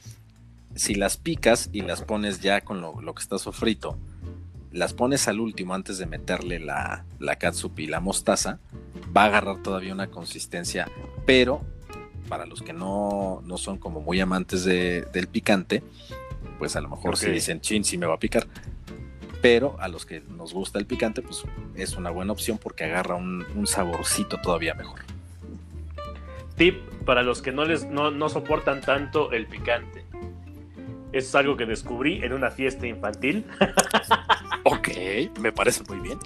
Speaker 1: Si las picas y las pones ya con lo, que está sofrito, las pones al último antes de meterle la, la catsup y la mostaza, va a agarrar todavía una consistencia, pero para los que no, son como muy amantes del picante, pues a lo mejor si dicen, chin, sí me va a picar. Pero a los que nos gusta el picante, pues es una buena opción porque agarra un, saborcito todavía mejor.
Speaker 2: Tip para los que no, les, no, no soportan tanto el picante. Eso es algo que descubrí en una fiesta infantil.
Speaker 1: ok, me parece muy bien.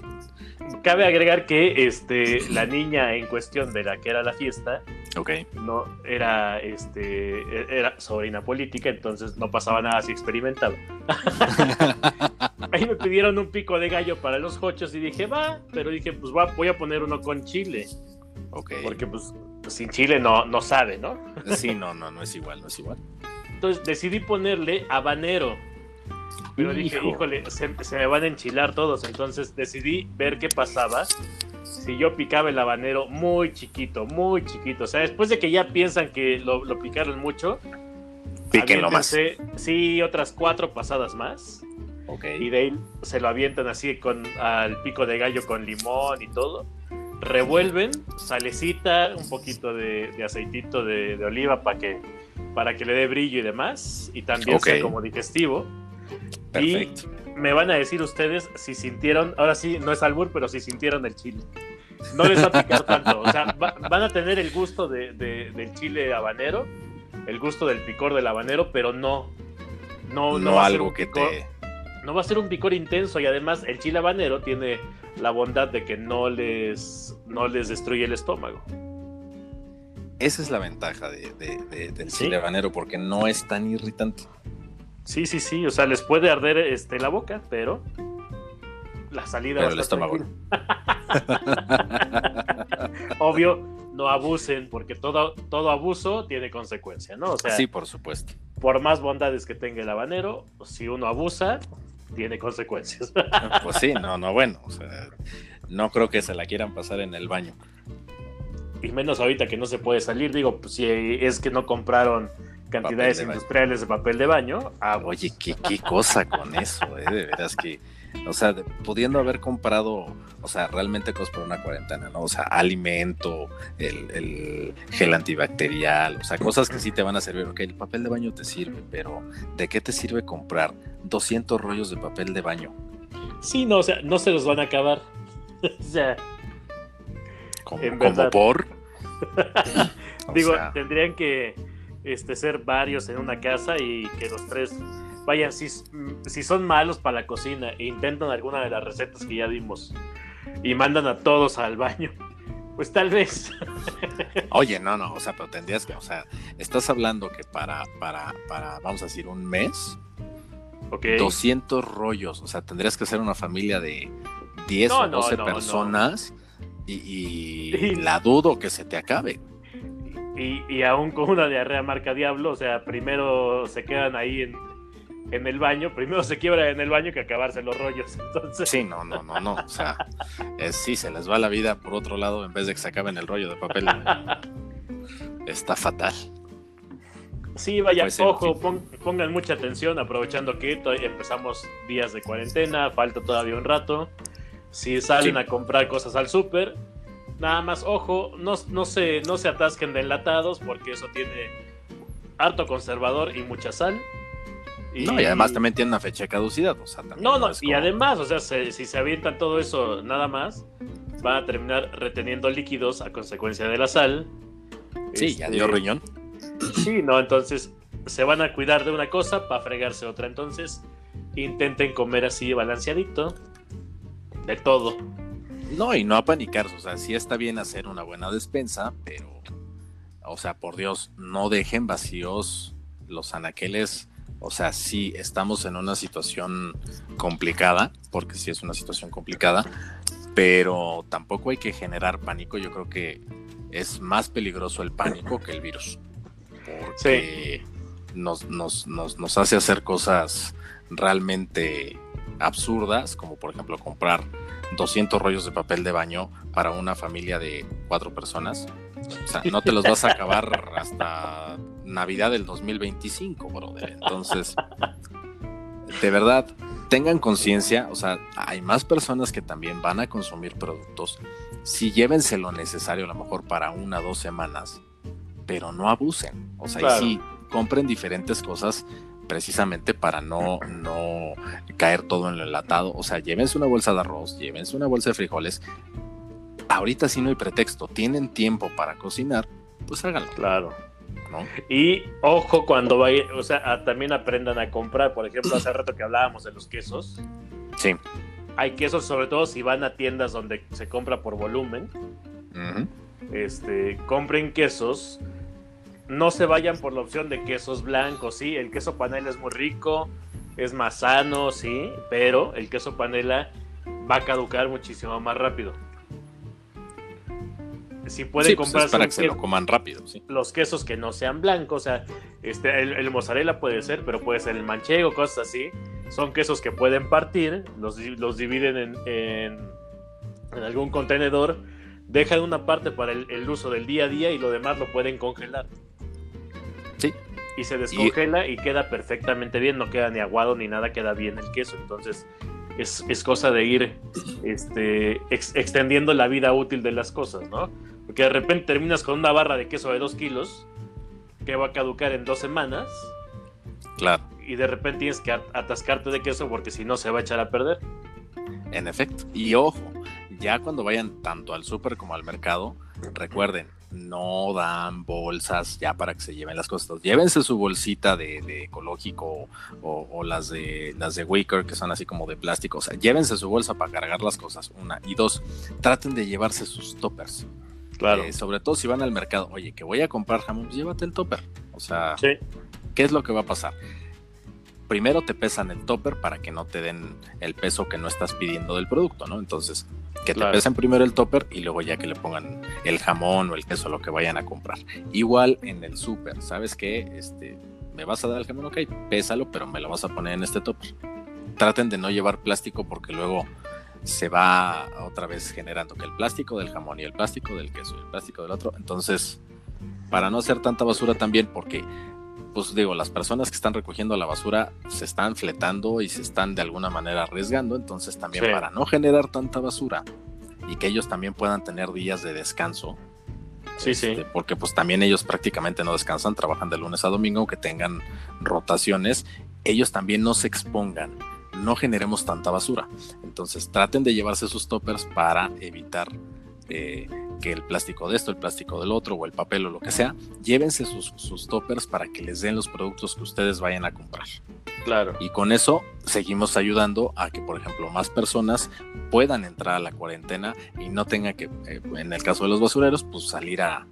Speaker 2: Cabe agregar que este, la niña en cuestión de la que era la fiesta
Speaker 1: okay.
Speaker 2: no era, este, era sobrina política, entonces no pasaba nada si experimentaba. Ahí me pidieron un pico de gallo para los hochos y dije, va, pero dije, pues voy a poner uno con chile.
Speaker 1: Okay.
Speaker 2: Porque pues sin chile no, no sabe, ¿no?
Speaker 1: sí, no, no, no es igual, no es igual.
Speaker 2: Entonces decidí ponerle habanero pero dije, híjole, se, me van a enchilar todos. Entonces decidí ver qué pasaba si yo picaba el habanero muy chiquito, muy chiquito. O sea, después de que ya piensan que lo, picaron mucho,
Speaker 1: Píquenlo más.
Speaker 2: Sí, otras cuatro pasadas más.
Speaker 1: Okay.
Speaker 2: Y de ahí se lo avientan así con al pico de gallo con limón y todo. Revuelven, salecita, un poquito de, aceitito de, oliva para que, para que le dé brillo y demás. Y también sea como digestivo.
Speaker 1: Perfecto.
Speaker 2: Y me van a decir ustedes si sintieron, ahora sí, no es albur, pero si sintieron el chile. No les va a picar tanto. O sea, van a tener el gusto de, del chile habanero, el gusto del picor del habanero, pero no. No,
Speaker 1: no, algo que te.
Speaker 2: No va a ser un picor intenso y además el chile habanero tiene la bondad de que no les, no les destruye el estómago.
Speaker 1: Esa es la ventaja de, del chile habanero porque no es tan irritante.
Speaker 2: Sí, sí, sí, o sea, les puede arder este, la boca, pero la salida
Speaker 1: pero el estómago.
Speaker 2: Obvio, no abusen, porque todo, todo abuso tiene consecuencia, ¿no? O sea,
Speaker 1: sí, por supuesto.
Speaker 2: Por más bondades que tenga el habanero, si uno abusa, tiene consecuencias.
Speaker 1: pues sí, no, no, bueno, o sea, no creo que se la quieran pasar en el baño.
Speaker 2: Y menos ahorita que no se puede salir, digo, pues si es que no compraron cantidades industriales de papel de baño.
Speaker 1: Ah, Oye, ¿qué, qué cosa con eso, eh? De veras que, o sea, pudiendo haber comprado, o sea, realmente cosas por una cuarentena, ¿no? O sea, alimento, el, gel antibacterial, o sea, cosas que sí te van a servir. Ok, el papel de baño te sirve, pero ¿de qué te sirve comprar 200 rollos de papel de baño?
Speaker 2: Sí, no, o sea, no se los van a acabar. o sea,
Speaker 1: como, como por.
Speaker 2: Digo, tendrían que este, ser varios en una casa y que los tres vayan, si, si son malos para la cocina e intentan alguna de las recetas que ya dimos y mandan a todos al baño, pues tal vez.
Speaker 1: Oye, no, no, o sea, pero tendrías que, o sea, estás hablando que para, para, para, vamos a decir, un mes,
Speaker 2: okay.
Speaker 1: 200 rollos, o sea, tendrías que ser una familia de 10 o 12 personas y, y, la dudo que se te acabe.
Speaker 2: Y, aún con una diarrea marca Diablo, o sea, primero se quedan ahí en, en el baño, primero se quiebran en el baño que acabarse los rollos. Entonces...
Speaker 1: Sí, no, no, no, no. O sea, sí, se les va la vida por otro lado en vez de que se acaben el rollo de papel. Está fatal.
Speaker 2: Sí, vaya, ojo, pongan mucha atención, aprovechando que empezamos días de cuarentena, falta todavía un rato. Si salen a comprar cosas al súper, nada más, ojo, no, no, se, no se atasquen de enlatados porque eso tiene harto conservador y mucha sal.
Speaker 1: Y, no, y además también tiene una fecha de caducidad. O sea,
Speaker 2: no, no, y además, o sea, si se avientan todo eso nada más, va a terminar reteniendo líquidos a consecuencia de la sal.
Speaker 1: Sí, ya dio este, riñón.
Speaker 2: Sí, no, entonces se van a cuidar de una cosa para fregarse otra. Entonces intenten comer así balanceadito de todo.
Speaker 1: No, y no apanicarse, o sea, sí está bien hacer una buena despensa, pero, o sea, por Dios, no dejen vacíos los anaqueles. O sea, sí estamos en una situación complicada, porque sí es una situación complicada, pero tampoco hay que generar pánico. Yo creo que es más peligroso el pánico que el virus porque nos, nos, nos, nos hace hacer cosas realmente absurdas, como por ejemplo comprar 200 rollos de papel de baño para una familia de cuatro personas. O sea, no te los vas a acabar hasta Navidad del 2025, brother. Entonces, de verdad, tengan conciencia, o sea, hay más personas que también van a consumir productos. Si llévense lo necesario, a lo mejor para una o dos semanas, pero no abusen. O sea, y sí, compren diferentes cosas precisamente para no, no caer todo en el enlatado. O sea, llévense una bolsa de arroz, llévense una bolsa de frijoles. Ahorita sí no hay pretexto, tienen tiempo para cocinar, pues háganlo.
Speaker 2: Claro. ¿no? Y ojo cuando vayan, o sea, también aprendan a comprar. Por ejemplo, hace rato que hablábamos de los quesos.
Speaker 1: Sí.
Speaker 2: Hay quesos, sobre todo si van a tiendas donde se compra por volumen. Este, compren quesos no se vayan por la opción de quesos blancos, sí, el queso panela es muy rico, es más sano, sí, pero el queso panela va a caducar muchísimo más rápido. Si pueden
Speaker 1: pues comprar para que se lo coman rápido, sí.
Speaker 2: Los quesos que no sean blancos, o sea, este, el, mozzarella puede ser, pero puede ser el manchego, cosas así. Son quesos que pueden partir, los, los dividen en, en, en algún contenedor, dejan una parte para el, el uso del día a día y lo demás lo pueden congelar. Y se descongela y... queda perfectamente bien, no queda ni aguado ni nada, queda bien el queso. Entonces es, cosa de ir este, extendiendo la vida útil de las cosas, ¿no? Porque de repente terminas con una barra de queso de dos kilos que va a caducar en dos semanas.
Speaker 1: Claro.
Speaker 2: Y de repente tienes que atascarte de queso porque si no se va a echar a perder.
Speaker 1: En efecto. Y ojo, ya cuando vayan tanto al súper como al mercado, recuerden, no dan bolsas ya para que se lleven las cosas. Llévense su bolsita de, ecológico o, las de las de Wicker que son así como de plástico. O sea, llévense su bolsa para cargar las cosas. Una y dos, traten de llevarse sus toppers. Claro. Eh, sobre todo si van al mercado. Oye, que voy a comprar jamón, pues llévate el topper. O sea, ¿qué es lo que va a pasar? Primero te pesan el topper para que no te den el peso que no estás pidiendo del producto, ¿no? Entonces, que te pesen primero el topper y luego ya que le pongan el jamón o el queso, lo que vayan a comprar. Igual en el súper, ¿sabes qué? Este, me vas a dar el jamón, ok, pésalo, pero me lo vas a poner en este topper. Traten de no llevar plástico porque luego se va otra vez generando que el plástico del jamón y el plástico del queso y el plástico del otro. Entonces, para no hacer tanta basura también, porque pues digo, las personas que están recogiendo la basura se están fletando y se están de alguna manera arriesgando, entonces también para no generar tanta basura y que ellos también puedan tener días de descanso.
Speaker 2: Sí, sí. Este,
Speaker 1: porque pues también ellos prácticamente no descansan, trabajan de lunes a domingo, que tengan rotaciones, ellos también no se expongan, no generemos tanta basura. Entonces traten de llevarse sus toppers para evitar eh, que el plástico de esto, el plástico del otro o el papel o lo que sea, llévense sus, sus toppers para que les den los productos que ustedes vayan a comprar.
Speaker 2: Claro.
Speaker 1: Y con eso seguimos ayudando a que, por ejemplo, más personas puedan entrar a la cuarentena y no tengan que, eh, en el caso de los basureros, pues salir a,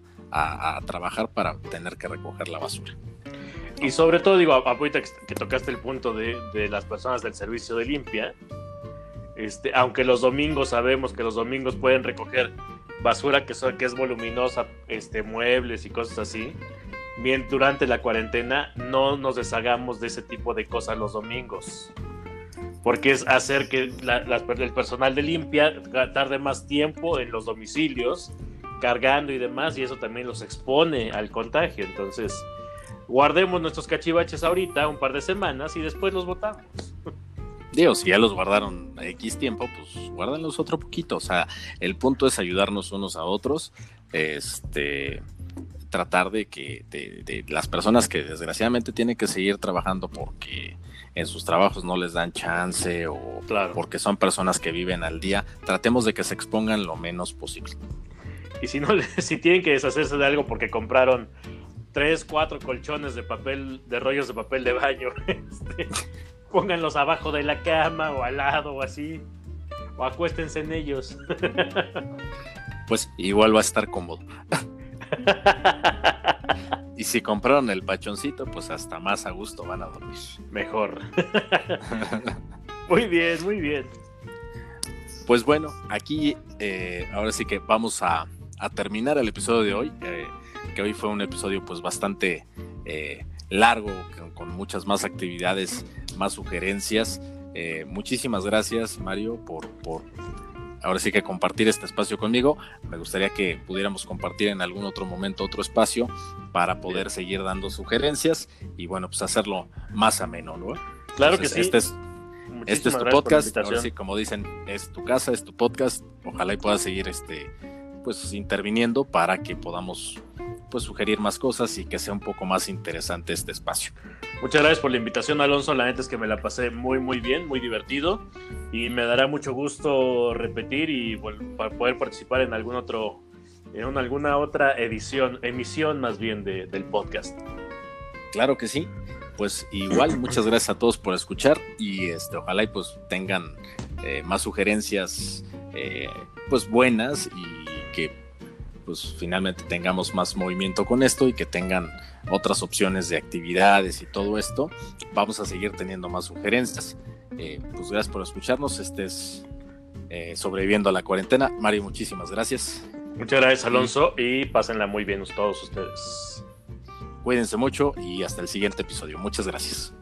Speaker 1: trabajar para tener que recoger la basura.
Speaker 2: Y sobre todo, digo, ahorita que tocaste el punto de, de las personas del servicio de limpia, este, aunque los domingos sabemos que los domingos pueden recoger basura que, que es voluminosa, este, muebles y cosas así. Bien, durante la cuarentena no nos deshagamos de ese tipo de cosas los domingos. Porque es hacer que el personal de limpia tarde más tiempo en los domicilios, cargando y demás, y eso también los expone al contagio. Entonces, guardemos nuestros cachivaches ahorita, un par de semanas, y después los votamos.
Speaker 1: Digo, si ya los guardaron X tiempo, pues guárdenlos otro poquito. O sea, el punto es ayudarnos unos a otros. Este tratar de que de, las personas que desgraciadamente tienen que seguir trabajando porque en sus trabajos no les dan chance o porque son personas que viven al día, tratemos de que se expongan lo menos posible.
Speaker 2: Y si no, si tienen que deshacerse de algo porque compraron tres, cuatro colchones de papel, de rollos de papel de baño, este, pónganlos abajo de la cama o al lado o así, o acuéstense en ellos.
Speaker 1: Pues igual va a estar cómodo. y si compraron el pachoncito, pues hasta más a gusto van a dormir.
Speaker 2: Mejor. muy bien, muy bien.
Speaker 1: Pues bueno, aquí eh, ahora sí que vamos a, terminar el episodio de hoy, eh, que hoy fue un episodio pues bastante eh, largo, con, muchas más actividades, más sugerencias. muchísimas gracias Mario por, por ahora sí que compartir este espacio conmigo. Me gustaría que pudiéramos compartir en algún otro momento otro espacio para poder seguir dando sugerencias y bueno, pues hacerlo más ameno, ¿no?
Speaker 2: Claro que sí.
Speaker 1: Este es, este es tu podcast, ahora sí, como dicen, es tu casa, es tu podcast. Ojalá y puedas seguir este, pues interviniendo para que podamos pues sugerir más cosas y que sea un poco más interesante este espacio.
Speaker 2: Muchas gracias por la invitación, Alonso. La neta es que me la pasé muy, muy bien, muy divertido y me dará mucho gusto repetir y poder participar en algún otro, en alguna otra edición, emisión más bien del podcast.
Speaker 1: Claro que sí. Pues igual, muchas gracias a todos por escuchar y este, ojalá y pues tengan eh, más sugerencias eh, pues buenas y que pues finalmente tengamos más movimiento con esto y que tengan otras opciones de actividades y todo esto. Vamos a seguir teniendo más sugerencias. Eh, pues gracias por escucharnos. Estés eh, sobreviviendo a la cuarentena. Mario, muchísimas gracias.
Speaker 2: Muchas gracias, Alonso, y pásenla muy bien todos ustedes.
Speaker 1: Cuídense mucho y hasta el siguiente episodio. Muchas gracias.